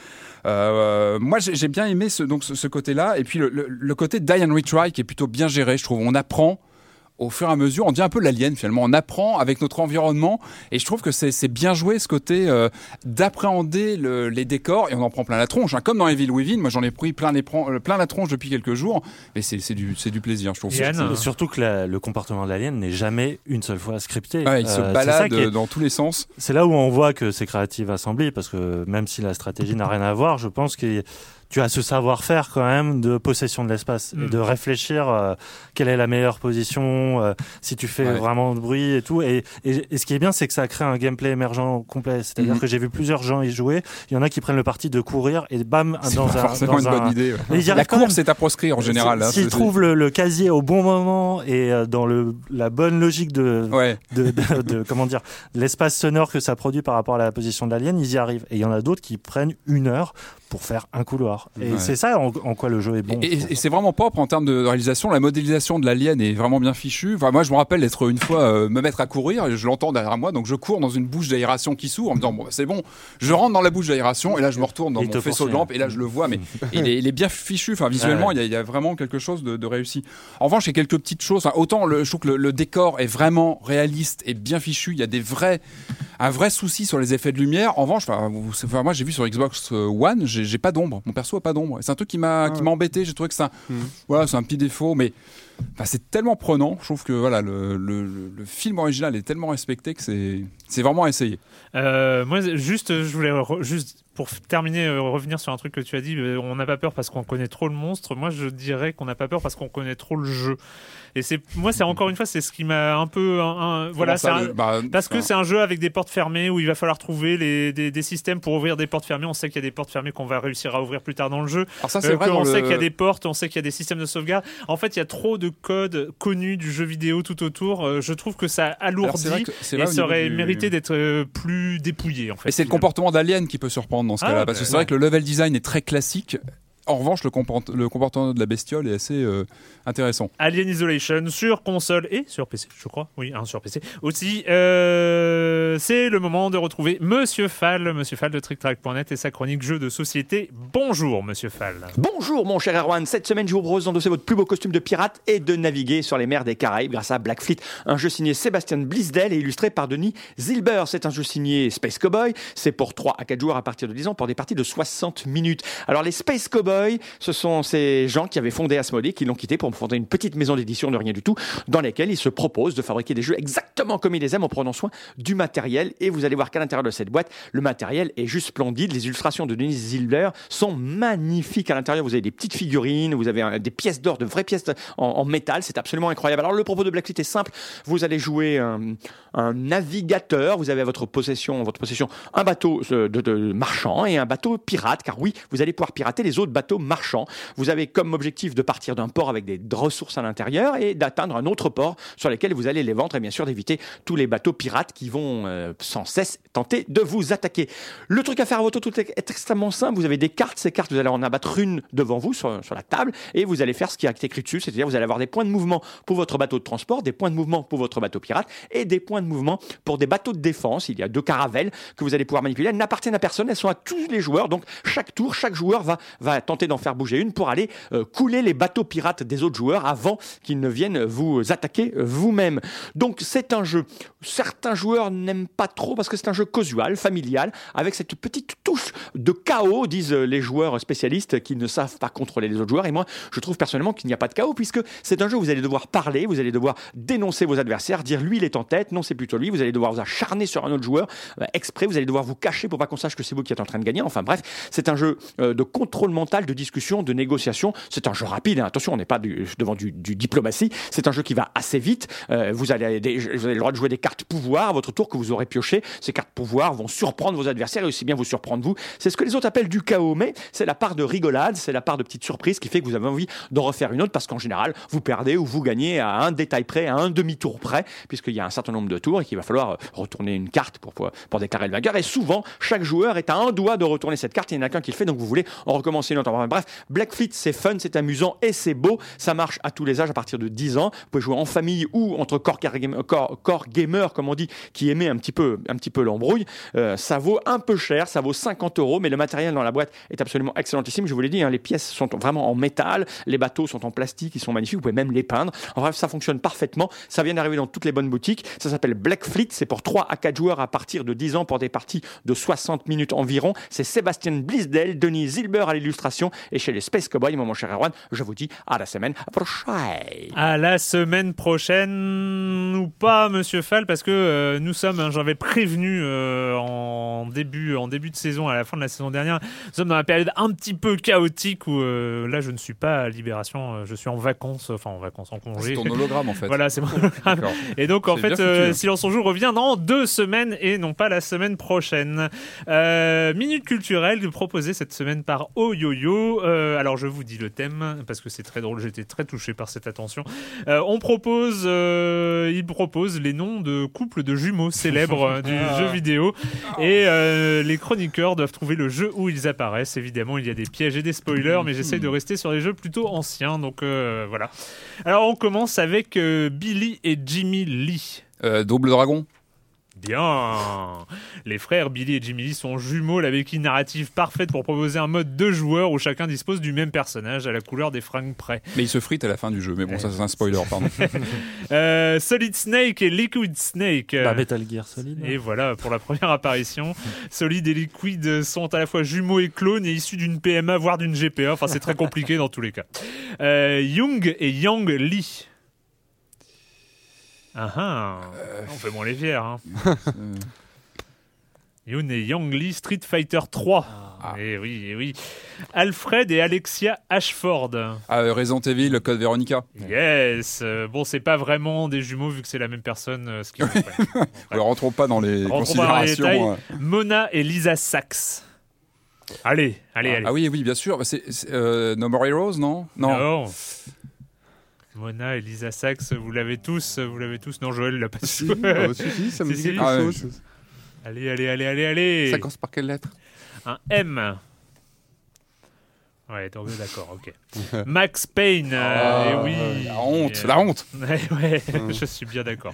Euh, moi, j'ai bien aimé ce, donc, ce, ce côté-là. Et puis le, le, le côté Die and Retry qui est plutôt bien géré, je trouve. On apprend au fur et à mesure, on dit un peu l'alien finalement, on apprend avec notre environnement et je trouve que c'est bien joué ce côté euh, d'appréhender le- les décors et on en prend plein la tronche, hein. comme dans Evil Within, moi j'en ai pris plein, les, euh, plein la tronche depuis quelques jours mais c'est c'est du, du plaisir je trouve. Surtout que la- le comportement de l'alien n'est jamais une seule fois scripté. Ouais, il Euh, se c'est ça balade est- dans tous les sens. C'est là où on voit que c'est créatif assemblé, parce que même si la stratégie n'a rien à voir, je pense que tu as ce savoir-faire quand même de possession de l'espace Mm. et de réfléchir euh, quelle est la meilleure position, euh, si tu fais Ouais. vraiment de bruit et tout. Et, et, et ce qui est bien, c'est que ça crée un gameplay émergent complet. C'est-à-dire Mhm. que j'ai vu plusieurs gens y jouer. Il y en a qui prennent le parti de courir et bam, dans pas un. forcément dans une un- bonne idée. ouais. La course est à proscrire en général. hein, S'ils trouvent le, le casier au bon moment et euh, dans le, la bonne logique de, Ouais. de, de- de- comment dire l'espace sonore que ça produit par rapport à la position de l'alien, ils y arrivent. Et il y en a d'autres qui prennent une heure pour faire un couloir. Et Ouais. c'est ça en, en quoi le jeu est bon. Et, c'est vraiment propre en termes de réalisation. La modélisation de l'alien est vraiment bien fichue. Enfin, moi, je me rappelle d'être une fois euh, me mettre à courir et je l'entends derrière moi, donc je cours dans une bouche d'aération qui s'ouvre en me disant bon, bah, c'est bon. Je rentre dans la bouche d'aération et là je me retourne dans Il mon faisceau de lampe et là je le vois, mais il est, il est bien fichu. Enfin, visuellement, il y, a- il y a vraiment quelque chose de, de réussi. En revanche, il y a quelques petites choses. Enfin, autant le, je trouve que le, le décor est vraiment réaliste et bien fichu. Il y a des vrais, un vrai souci sur les effets de lumière. En revanche, enfin, vous- enfin, moi j'ai vu sur Xbox One, j'ai pas d'ombre. Mon perso a pas d'ombre. C'est un truc qui m'a qui m'a embêté. J'ai trouvé que ça, voilà, c'est un petit défaut, mais enfin, c'est tellement prenant. Je trouve que voilà, le, le, film original est tellement respecté que c'est c'est vraiment à essayer. Euh, moi, juste, je voulais juste pour terminer, euh, revenir sur un truc que tu as dit. euh, on n'a pas peur parce qu'on connaît trop le monstre. Moi, je dirais qu'on n'a pas peur parce qu'on connaît trop le jeu. Et c'est, moi, c'est encore une fois, c'est ce qui m'a un peu, un- un- voilà, ça, un- bah, parce que enfin, c'est un jeu avec des portes fermées où il va falloir trouver les, des, des systèmes pour ouvrir des portes fermées. On sait qu'il y a des portes fermées qu'on va réussir à ouvrir plus tard dans le jeu. alors ça c'est Euh, vrai. dans sait qu'il y a des portes, on sait qu'il y a des systèmes de sauvegarde. En fait, il y a trop de codes connus du jeu vidéo tout autour. Je trouve que ça alourdit que et ça aurait du- mérité d'être plus dépouillé. En fait, Et c'est le comportement d'Alien qui peut surprendre dans ce Ah, cas-là, bah, parce que c'est ouais. vrai que le level design est très classique. En revanche, le, comport- le comportement de la bestiole est assez euh, intéressant. Alien Isolation sur console et sur PC, je crois. Oui, hein, sur PC aussi. Euh, c'est le moment de retrouver Monsieur Fall, Monsieur Fall de TrickTrack.net et sa chronique jeu de société. Bonjour, Monsieur Fall. Bonjour mon cher Erwan, cette semaine je vous propose d'endosser votre plus beau costume de pirate et de naviguer sur les mers des Caraïbes grâce à Black Fleet, un jeu signé Sébastien Blisdel et illustré par Denis Zilber. C'est un jeu signé Space Cowboy, c'est pour 3 à 4 joueurs à partir de 10 ans pour des parties de 60 minutes. Alors les Space Cowboys, ce sont ces gens qui avaient fondé Asmodee, qui l'ont quitté pour fonder une petite maison d'édition de rien du tout, dans laquelle ils se proposent de fabriquer des jeux exactement comme ils les aiment en prenant soin du matériel. Et vous allez voir qu'à l'intérieur de cette boîte, le matériel est juste splendide. Les illustrations de Denis Zilber sont magnifiques à l'intérieur. Vous avez des petites figurines, vous avez des pièces d'or, de vraies pièces en, métal. C'est absolument incroyable. Alors le propos de Black Fleet est simple. Vous allez jouer un, un navigateur. Vous avez à votre possession, votre possession un bateau euh, de, de marchand et un bateau pirate. Car oui, vous allez pouvoir pirater les autres bateaux marchands. Vous avez comme objectif de partir d'un port avec des ressources à l'intérieur et d'atteindre un autre port sur lequel vous allez les vendre et bien sûr d'éviter tous les bateaux pirates qui vont euh, sans cesse tenter de vous attaquer. Le truc à faire à votre tour est extrêmement simple. Vous avez des cartes. Ces cartes, vous allez en abattre une devant vous sur, la table et vous allez faire ce qui est écrit dessus. C'est-à-dire vous allez avoir des points de mouvement pour votre bateau de transport, des points de mouvement pour votre bateau pirate et des points de mouvement pour des bateaux de défense. Il y a deux caravelles que vous allez pouvoir manipuler. Elles n'appartiennent à personne. Elles sont à tous les joueurs. Donc chaque tour, chaque joueur va, va d'en faire bouger une pour aller euh, couler les bateaux pirates des autres joueurs avant qu'ils ne viennent vous attaquer euh, vous-même. Donc c'est un jeu. Certains joueurs n'aiment pas trop parce que c'est un jeu casual, familial, avec cette petite touche de chaos, disent les joueurs spécialistes qui ne savent pas contrôler les autres joueurs. Et moi, je trouve personnellement qu'il n'y a pas de chaos puisque c'est un jeu où vous allez devoir parler, vous allez devoir dénoncer vos adversaires, dire lui il est en tête, non c'est plutôt lui. Vous allez devoir vous acharner sur un autre joueur euh, exprès, vous allez devoir vous cacher pour pas qu'on sache que c'est vous qui êtes en train de gagner. Enfin bref, c'est un jeu euh, de contrôle mental, de discussion, de négociation. C'est un jeu rapide. hein. Attention, on n'est pas du- devant du, diplomatie. C'est un jeu qui va assez vite. Euh, vous, allez, des- avez le droit de jouer des cartes pouvoir votre tour que vous aurez pioché. Ces cartes pouvoir vont surprendre vos adversaires et aussi bien vous surprendre vous. C'est ce que les autres appellent du chaos, mais c'est la part de rigolade, c'est la part de petite surprise qui fait que vous avez envie d'en refaire une autre parce qu'en général, vous perdez ou vous gagnez à un détail près, à un demi-tour près, puisqu'il y a un certain nombre de tours et qu'il va falloir euh, retourner une carte pour, pour, déclarer le vainqueur. Et souvent, chaque joueur est à un doigt de retourner cette carte et il n'y en a qu'un qui le fait, donc vous voulez en recommencer une. Bref, Black Fleet, c'est fun, c'est amusant et c'est beau. Ça marche à tous les âges à partir de 10 ans. Vous pouvez jouer en famille ou entre core, game- core, core gamers, comme on dit, qui aimait un petit peu, un petit peu l'embrouille. Euh, ça vaut un peu cher, ça vaut 50 euros, mais le matériel dans la boîte est absolument excellentissime. Je vous l'ai dit, hein, les pièces sont vraiment en métal, les bateaux sont en plastique, ils sont magnifiques, vous pouvez même les peindre. En bref, ça fonctionne parfaitement. Ça vient d'arriver dans toutes les bonnes boutiques. Ça s'appelle Black Fleet, c'est pour 3 à 4 joueurs à partir de 10 ans pour des parties de 60 minutes environ. C'est Sébastien Blisdel, Denis Zilber à l'illustration et chez les Space Cowboys, mon cher Erwan, je vous dis à la semaine prochaine. À la semaine prochaine ou pas, Monsieur Fall, parce que euh, nous sommes, hein, j'avais prévenu euh, en début en début de saison, à la fin de la saison dernière, nous sommes dans la période un petit peu chaotique où euh, là je ne suis pas à Libération, euh, je suis en vacances, enfin en vacances, en C'est congé. ton hologramme en fait. Voilà, c'est mon hologramme. Et donc, en C'est fait, euh, hein. Silence on joue revient dans deux semaines et non pas la semaine prochaine. Euh, minute culturelle proposée cette semaine par Oyoyo. Euh, alors, je vous dis le thème parce que c'est très drôle. J'étais très touché par cette attention. Euh, on propose, euh, il propose les noms de couples de jumeaux célèbres du jeu vidéo et euh, les chroniqueurs doivent trouver le jeu où ils apparaissent. Évidemment, il y a des pièges et des spoilers, mais j'essaie de rester sur les jeux plutôt anciens. Donc euh, voilà. Alors, on commence avec euh, Billy et Jimmy Lee. Double dragon? Bien Les frères Billy et Jimmy Lee sont jumeaux, la béquille narrative parfaite pour proposer un mode de joueur où chacun dispose du même personnage à la couleur des fringues près. Mais il se frite à la fin du jeu. Mais bon, ça c'est un spoiler, pardon. Euh, Solid Snake et Liquid Snake. euh, Bah, Metal Gear Solid. et voilà pour la première apparition. Solid et Liquid sont à la fois jumeaux et clones et issus d'une PMA voire d'une GPA. Enfin, c'est très compliqué dans tous les cas. Euh, Young et Yang Lee. Ah ah, on fait moins les fiers. Hein. Euh, Yoon et Yang Lee, Street Fighter 3. Ah. Eh oui, eh oui. Alfred et Alexia Ashford. ah, euh, Resident Evil, le code Veronica. Yes. Euh, bon, c'est pas vraiment des jumeaux vu que c'est la même personne. euh, ce qui ouais. Ne rentrons pas dans les Rentrons pas dans les considérations. détails. euh. Mona et Lisa Sachs. Allez, allez, allez. Ah oui, oui, bien sûr. Bah, C'est c'est, euh, No More Heroes, non? Non. Non. Mona et Lisa Sachs, vous l'avez tous, vous l'avez tous. Non, Joël l'a pas Si, su. euh, si, si, ça me Si, dit si. quelque Ah ouais, chose. allez, allez, allez, allez, allez. Ça commence par quelle lettre? Un M. Ouais, donc d'accord, ok. Max Payne, euh, Ah, eh oui. La honte, Euh, la honte. Ouais, ouais, je suis bien d'accord.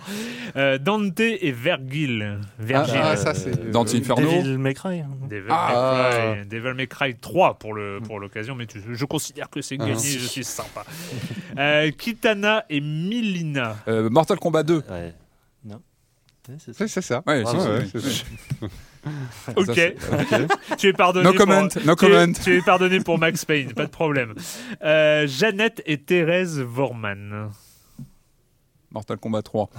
Euh, Dante et Vergil. Vergil. Ah, ça c'est. Dante euh, Inferno. Devil May Cry. hein. Devil, Ah. May Cry, Devil May Cry 3 pour le pour l'occasion, mais tu- je considère que c'est gagné, je suis sympa. Euh, Kitana et Milina. Euh, Mortal Kombat 2. Ouais. Non. Ouais, c'est ça. C'est ça. Ouais, Ok, Ça, tu es pardonné. No pour- comment, no tu es- comment. Tu es pardonné pour Max Payne, pas de problème. Euh, Jeannette et Thérèse Vorman. Mortal Kombat 3.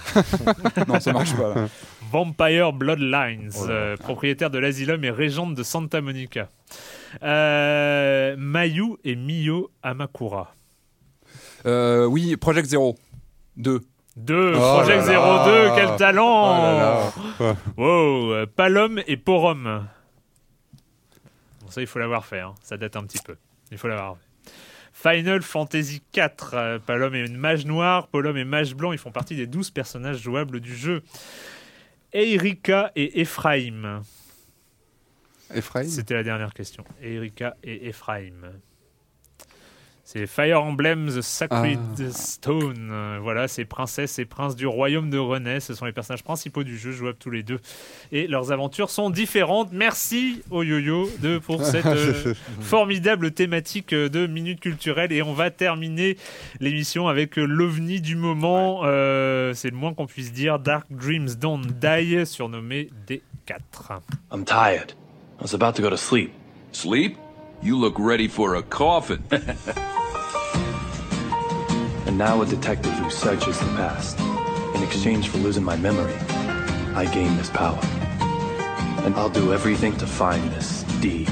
non, ça marche pas là. Vampire Bloodlines, Oh euh, propriétaire de l'asylum et régente de Santa Monica. Euh, Mayu et Miyo Amakura. Euh, oui, Project Zero 2. Deux, Oh Project là là. 02, quel talent Oh là là. Wow, euh, Palom et Porom. Bon, ça, il faut l'avoir fait, hein. ça date un petit peu. Il faut l'avoir fait. Final Fantasy IV. euh, Palom est une mage noire, Polom est mage blanc. Ils font partie des 12 personnages jouables du jeu. Erika et Ephraim. Ephraim? C'était la dernière question. Erika et Ephraim. C'est Fire Emblem The Sacred Ah. Stone. Euh, Voilà, c'est princesses et princes du royaume de René. Ce sont les personnages principaux du jeu, jouables tous les deux. Et leurs aventures sont différentes. Merci au yo-yo de, pour cette euh, formidable thématique de Minute Culturelle. Et on va terminer l'émission avec euh, l'ovni du moment. Euh, c'est le moins qu'on puisse dire. Dark Dreams Don't Die, surnommé D4. I'm tired. I was about to go to sleep. Sleep? You look ready for a coffin. And now a detective who searches the past. In exchange for losing my memory, I gain this power. And I'll do everything to find this D.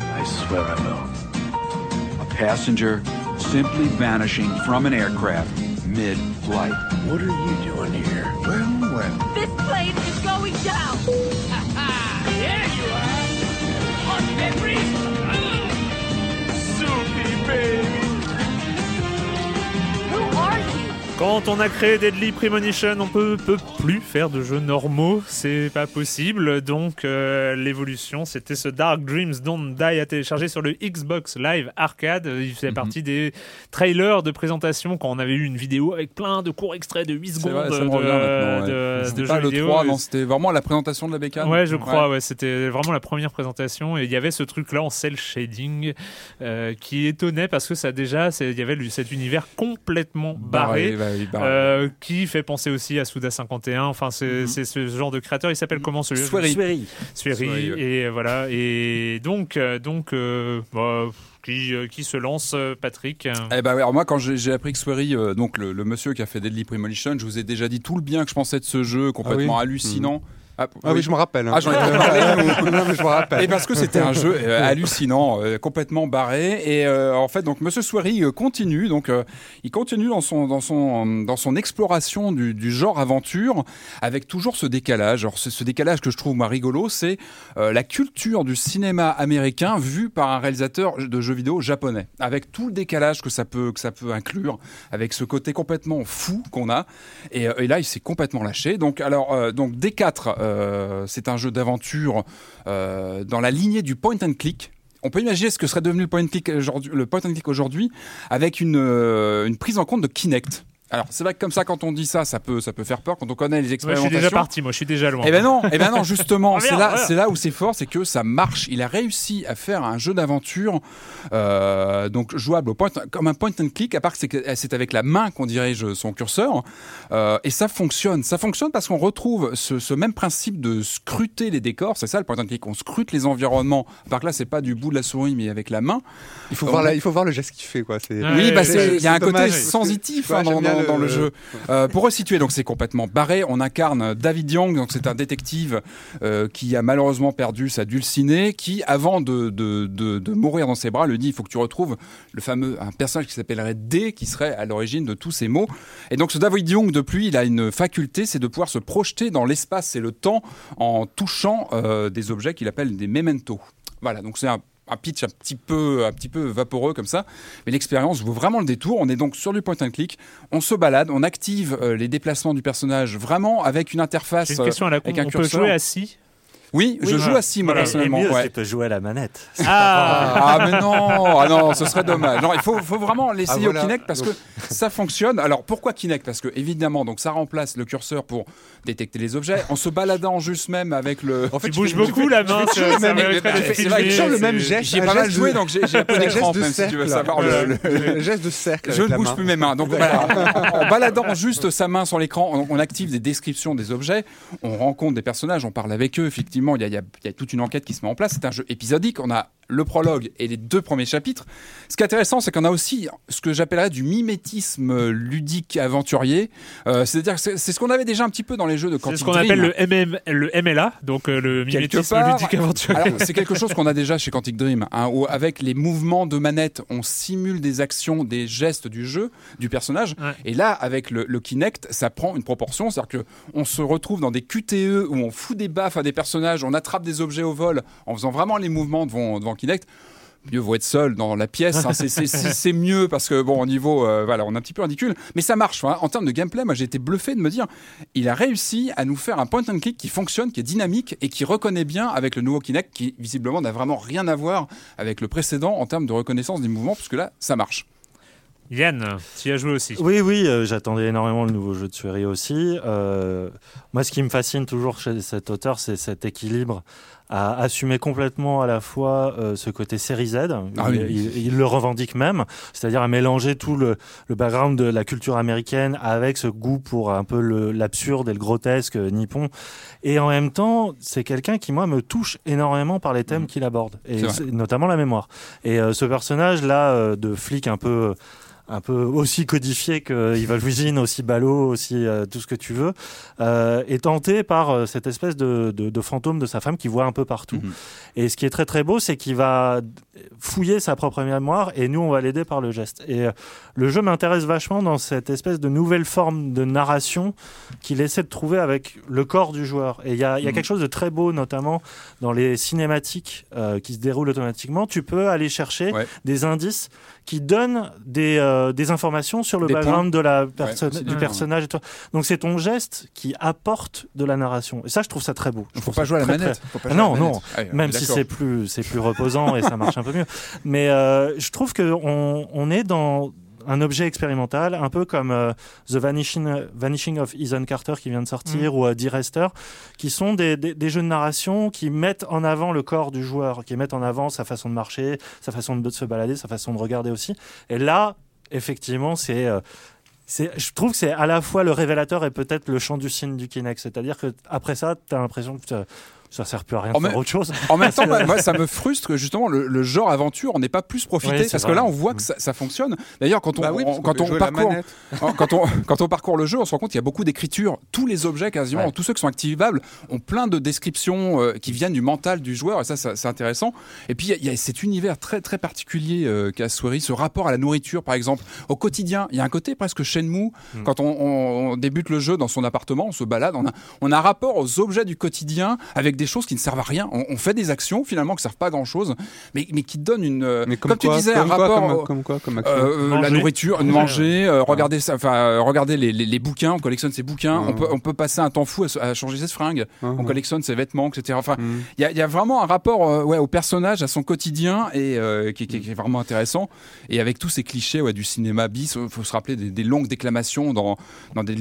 I swear I will. a passenger simply vanishing from an aircraft mid-flight. What are you doing here? Well, well. This plane is going down. there you are. On memories me. Quand on a créé Deadly Premonition, on peut, peut plus faire de jeux normaux, c'est pas possible. Donc euh, l'évolution, c'était ce Dark Dreams Don't Die à télécharger sur le Xbox Live Arcade. Il Mhm. faisait partie des trailers de présentation quand on avait eu une vidéo avec plein de courts extraits de 8 C'est secondes vrai, ça de, me revient maintenant. ouais. de- C'était de pas jeux le vidéo. 3, non, c'était vraiment la présentation de la bécane. Ouais, je crois, ouais, c'était vraiment la première présentation et il y avait ce truc-là en cel shading euh, qui étonnait parce que ça déjà, il y avait cet univers complètement barré. Barré, Euh, qui fait penser aussi à Suda 51. Enfin, c'est Mhm. c'est ce genre de créateur. Il s'appelle comment celui-là? Swery. Swery. Swery. Swery, ouais. Et voilà. Et donc, euh, donc, euh, bah, qui, qui se lance, Patrick? Eh ben, alors moi, quand j'ai appris que Swery, euh, donc le, le monsieur qui a fait Deadly Premonition, je vous ai déjà dit tout le bien que je pensais de ce jeu, complètement Ah oui hallucinant. Ah, Ah oui, je me rappelle. hein. Ah, j'en ai parlé. non, mais je me rappelle. Et parce que c'était un jeu euh, hallucinant, euh, complètement barré. Et euh, en fait, donc Monsieur Swery euh, continue, donc il continue dans son dans son dans son exploration du, du genre aventure, avec toujours ce décalage. Alors ce, décalage que je trouve moi rigolo, c'est la culture du cinéma américain vu par un réalisateur de jeux vidéo japonais, avec tout le décalage que ça peut que ça peut inclure, avec ce côté complètement fou qu'on a. Et, et là, il s'est complètement lâché. Donc alors donc D4, euh, c'est un jeu d'aventure euh, dans la lignée du point and click. On peut imaginer ce que serait devenu le point and click aujourd'hui, avec euh, une prise en compte de Kinect. Alors c'est vrai que comme ça, quand on dit ça, ça peut, ça peut faire peur quand on connaît les Ouais, je expérimentations. suis déjà parti, moi, je suis déjà loin. Eh ben non, eh ben non, justement, Ah, c'est là, c'est là où c'est fort, c'est que ça marche. Il a réussi à faire un jeu d'aventure, euh, donc jouable au point, comme un point and click, à part que c'est, avec la main qu'on dirige son curseur, euh, et ça fonctionne. Ça fonctionne parce qu'on retrouve ce, ce même principe de scruter les décors. C'est ça le point and click. On scrute les environnements. À part que là, c'est pas du bout de la souris, mais avec la main. Il faut, voir la- il faut voir le geste qu'il fait. Quoi. Oui, bah il y a un côté dommage. sensitif Ouais, hein, dans, le- dans le jeu. Euh, pour resituer, donc c'est complètement barré. On incarne David Young, donc c'est un détective euh, qui a malheureusement perdu sa dulcinée, qui avant de, de, de, de mourir dans ses bras, lui dit il faut que tu retrouves le fameux un personnage qui s'appellerait D, qui serait à l'origine de tous ces mots. Et donc ce David Young, depuis, il a une faculté, c'est de pouvoir se projeter dans l'espace et le temps en touchant euh, des objets qu'il appelle des mementos. Voilà, donc c'est un un pitch un petit peu un petit peu vaporeux comme ça. Mais l'expérience vaut vraiment le détour. On est donc sur du point and click. On se balade on active euh, les déplacements du personnage vraiment avec une interface une question à la con. euh, avec un On peut curseur. jouer assis? Oui, je Oui. joue assis moi Voilà. personnellement Et mieux, ouais. tu peux jouer à la manette. Ah, mais non, ah non, ce serait dommage. Non, il faut, faut vraiment l'essayer Ah, voilà. au Kinect parce que ça fonctionne. Alors pourquoi Kinect? Parce que évidemment, donc ça remplace le curseur pour détecter les objets en se baladant juste même avec le. En fait, Tu tu bouges fais- beaucoup tu fais- la tu main, fais ça- le tu fais- c'est le c'est- même geste. J'ai pas mal joué, de- donc j'ai un peu d'écran de même si tu veux cercle. savoir le- le- Le geste de cercle. Je ne bouge plus mes mains. Donc en baladant juste sa main sur l'écran, on, on active des descriptions des objets, on rencontre des personnages, on parle avec eux. Effectivement, il y y a toute une enquête qui se met en place. C'est un jeu épisodique. On a le prologue et les deux premiers chapitres. Ce qui est intéressant, c'est qu'on a aussi ce que j'appellerais du mimétisme ludique aventurier. Euh, C'est-à-dire que c'est c'est ce qu'on avait déjà un petit peu dans les jeux de C'est Quantic ce qu'on Dream. appelle le, MM, le MLA, donc euh, le mimétisme part. ludique aventurier. C'est quelque chose qu'on a déjà chez Quantic Dream, hein, où avec les mouvements de manette, on simule des actions, des gestes du jeu, du personnage. Ouais. Et là, avec le, le Kinect, ça prend une proportion, c'est-à-dire que on se retrouve dans des QTE où on fout des baffes à des personnages, on attrape des objets au vol en faisant vraiment les mouvements devant, devant Kinect. Mieux vaut être seul dans la pièce, hein, c'est- c'est c'est- c'est mieux parce que bon au niveau euh, voilà on est un petit peu ridicule, mais ça marche. hein. En termes de gameplay, moi j'ai été bluffé de me dire il a réussi à nous faire un point and click qui fonctionne, qui est dynamique et qui reconnaît bien avec le nouveau Kinect qui visiblement n'a vraiment rien à voir avec le précédent en termes de reconnaissance des mouvements puisque là ça marche. Yann, tu y as joué aussi. Oui, oui, euh, j'attendais énormément le nouveau jeu de Sueri aussi. Euh, moi, ce qui me fascine toujours chez cet auteur, c'est cet équilibre à assumer complètement à la fois euh, ce côté série Z, Ah il, oui. il- il le revendique même, c'est-à-dire à mélanger tout le, le background de la culture américaine avec ce goût pour un peu l'absurde et le grotesque euh, nippon. Et en même temps, c'est quelqu'un qui, moi, me touche énormément par les thèmes qu'il aborde, et notamment la mémoire. Et euh, ce personnage-là euh, de flic un peu un peu aussi codifié que Evilwithin, aussi ballot, aussi euh, tout ce que tu veux, euh, est tenté par euh, cette espèce de, de, de fantôme de sa femme qui voit un peu partout. Mhm. Et ce qui est très très beau, c'est qu'il va fouiller sa propre mémoire et nous on va l'aider par le geste. Et euh, le jeu m'intéresse vachement dans cette espèce de nouvelle forme de narration qu'il essaie de trouver avec le corps du joueur. Et il y a, il y a Mhm. quelque chose de très beau, notamment dans les cinématiques qui se déroulent automatiquement. Tu peux aller chercher Ouais. des indices qui donnent des, euh, des informations sur le Des background de la personne, du personnage. Et tout. Donc c'est ton geste qui apporte de la narration. Et ça, je trouve ça très beau. Je Il faut trouve pas jouer à la très, manette. très- Faut pas Ah non, la non. manette. Même si c'est plus, c'est plus reposant et ça marche un peu mieux. Mais euh, je trouve qu'on on est dans un objet expérimental, un peu comme euh, The Vanishing, Vanishing of Ethan Carter qui vient de sortir ou euh, Dear Esther, qui sont des, des- des jeux de narration qui mettent en avant le corps du joueur, qui mettent en avant sa façon de marcher, sa façon de se balader, sa façon de regarder aussi. Et là, effectivement, c'est... euh, je trouve que c'est à la fois le révélateur et peut-être le chant du signe du Kinect. C'est-à-dire que après ça, tu as l'impression que ça sert plus à rien En de faire autre chose. En même temps, moi, moi, ça me frustre que justement le, le genre aventure, on n'ait pas plus profité Oui, parce que là, on voit que ça, ça fonctionne. D'ailleurs, quand on, Bah oui, on- quand on parcourt, quand on quand on parcourt le jeu, on se rend compte qu'il y a beaucoup d'écriture. Tous les objets, quasiment, Ouais. tous ceux qui sont activables, ont plein de descriptions euh, qui viennent du mental du joueur. Et ça, ça- c'est intéressant. Et puis, il y a- il y, a cet univers très très particulier euh, qu'a Swery, ce rapport à la nourriture, par exemple, au quotidien. Il y a un côté presque Shenmue. Mm. Quand on, on- on débute le jeu dans son appartement, on se balade, on a, on a un rapport aux objets du quotidien avec des choses qui ne servent à rien. On, on fait des actions finalement qui servent pas à grand chose, mais, mais qui donnent une. euh, Mais comme, tu quoi, disais, comme un quoi, rapport. comme, au- comme quoi, comme action euh, la nourriture, manger, euh, regarder ça, enfin euh, regarder les, les, les bouquins, on collectionne ses bouquins, on peut on peut passer un temps fou à, changer ses fringues, on collectionne ses vêtements, etc. Enfin, Mhm. il y a, il y a vraiment un rapport euh, ouais, au personnage, à son quotidien et euh, qui, qui- qui est vraiment intéressant. Et avec tous ces clichés ouais, du cinéma bis, il faut se rappeler des, des longues déclamations dans dans des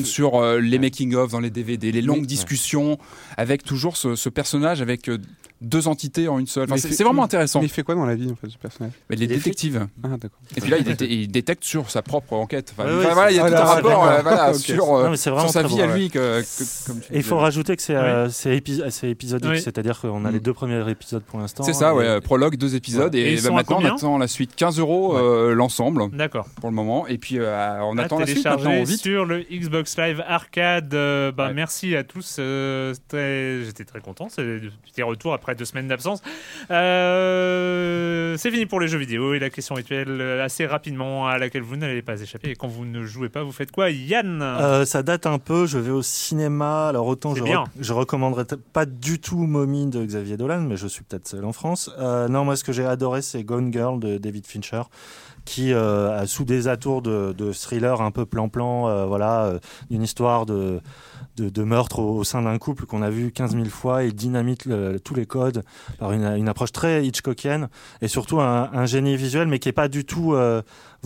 faut- sur euh, les making of dans les DVD, les longues discussions avec toujours ce, personnage avec euh, deux entités en une seule. Enfin, c'est vraiment intéressant. Mais il fait quoi dans la vie en fait, ce personnage? Mais les Les détectives. Ah, d'accord. Et puis là, il, dé- il détecte sur sa propre enquête. Enfin, Ouais, enfin, ouais, voilà, il y a c'est- tout ah, un rapport d'accord. euh, voilà, sur, euh, Non, sa très vie bon, à ouais. lui. Que, que- comme tu Et il faut rajouter que c'est euh, c'est épi- épisodique, Oui. c'est-à-dire qu'on a Mm. les deux premiers épisodes pour l'instant. C'est ça, ouais. Prologue, deux épisodes. Et bah, maintenant, on attend la suite. 15 euros euh, l'ensemble D'accord. pour le moment. Et puis, euh, on attend la suite sur le Xbox Live Arcade. Euh, bah. Merci à tous. euh, J'étais très content. C'est le petit retour après deux semaines d'absence. Euh, C'est fini pour les jeux vidéo et la question rituelle euh, assez rapidement à laquelle vous n'allez pas échapper. Et quand vous ne jouez pas, vous faites quoi, Yann? Euh, ça date un peu, je vais au cinéma, alors autant je, je recommanderais pas du tout Mommy de Xavier Dolan, mais je suis peut-être seul en France. Euh, non, moi ce que j'ai adoré c'est Gone Girl de David Fincher, qui euh, sous des atours de, thriller un peu plan-plan, euh, voilà, euh, une histoire de, de, meurtre au, sein d'un couple qu'on a vu 15 000 fois, il dynamite tous les codes par une, approche très Hitchcockienne et surtout un, un génie visuel, mais qui est pas du tout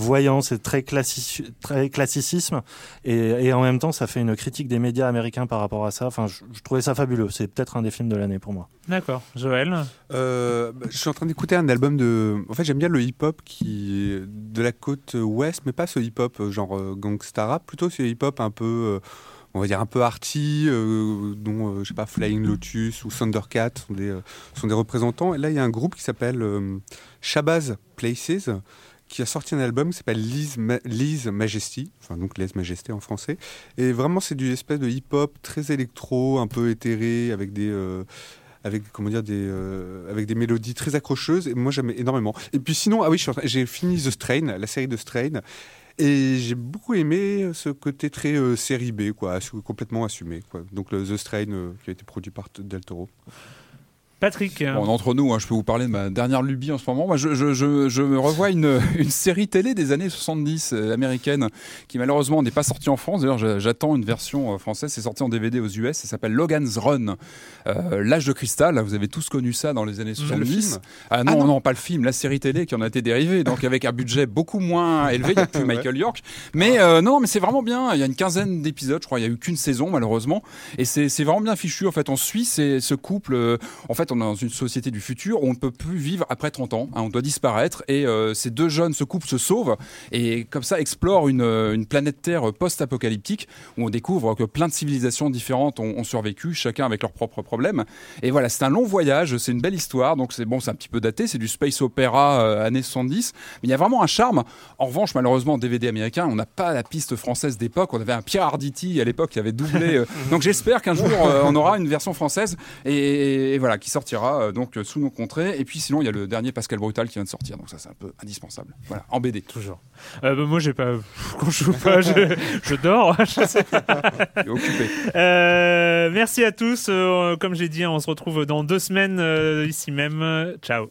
voyant, c'est très, classi- très classicisme et, et en même temps ça fait une critique des médias américains par rapport à ça. Enfin, je, je trouvais ça fabuleux. C'est peut-être un des films de l'année pour moi. D'accord. Joël? Euh, bah, je suis en train d'écouter un album de. En fait, j'aime bien le hip-hop qui est de la côte ouest, mais pas ce hip-hop euh, genre euh, gangsta rap, plutôt ce hip-hop un peu, on va dire un peu arty, euh, dont euh, je sais pas Flying Lotus ou Thundercat sont des euh, sont des représentants. Et là, il y a un groupe qui s'appelle euh, Shabazz Places qui a sorti un album qui s'appelle Lise, Ma- Majesty, enfin donc Lise Majesté en français. Et vraiment, c'est du espèce de hip-hop très électro, un peu éthéré, avec des, euh, avec comment dire, des, euh, avec des mélodies très accrocheuses. Et moi, j'aime énormément. Et puis sinon, ah oui, j'ai fini The Strain, la série de Strain. Et j'ai beaucoup aimé ce côté très euh, série B, quoi, complètement assumé. Donc The Strain qui a été produit par Del Toro. Patrick Bon, entre nous, hein, je peux vous parler de ma dernière lubie en ce moment. Moi, je, je, je, je me revois une, une série télé des années 70 euh, américaine qui malheureusement n'est pas sortie en France. D'ailleurs, j'attends une version euh, française. C'est sorti en DVD aux US. Ça s'appelle Logan's Run. Euh, L'âge de cristal. Vous avez tous connu ça dans les années Le 70. film Ah non, Ah non. non, pas le film, la série télé qui en a été dérivée, donc avec un budget beaucoup moins élevé. Il n'y a plus. Michael York. Mais euh, non, mais c'est vraiment bien. Il y a une quinzaine d'épisodes, je crois. Il n'y a eu qu'une saison, malheureusement. Et c'est vraiment bien fichu. En fait, on suit ce couple. en fait, on est dans une société du futur où on ne peut plus vivre après 30 ans. hein, on doit disparaître. Et euh, ces deux jeunes, ce couple se sauve. Et comme ça, explore une, euh, une planète Terre post-apocalyptique où on découvre que plein de civilisations différentes ont, ont survécu, chacun avec leurs propres problèmes. Et voilà, c'est un long voyage, c'est une belle histoire, donc c'est bon, c'est un petit peu daté, c'est du space opéra euh, années 70, mais il y a vraiment un charme. En revanche, malheureusement, en DVD américain, on n'a pas la piste française d'époque, on avait un Pierre Arditi à l'époque qui avait doublé, euh, donc j'espère qu'un jour on aura une version française et, et voilà, qui sortira euh, donc euh, sous nos contrées. Et puis sinon, il y a le dernier Pascal Brutal qui vient de sortir, donc ça c'est un peu indispensable. Voilà, en BD. Toujours. Euh, bah, moi, j'ai pas. Quand je joue pas, je, je dors. Je sais pas. Occupé. Euh, merci à tous. Euh, comme j'ai dit, on se retrouve dans deux semaines ici même. Ciao.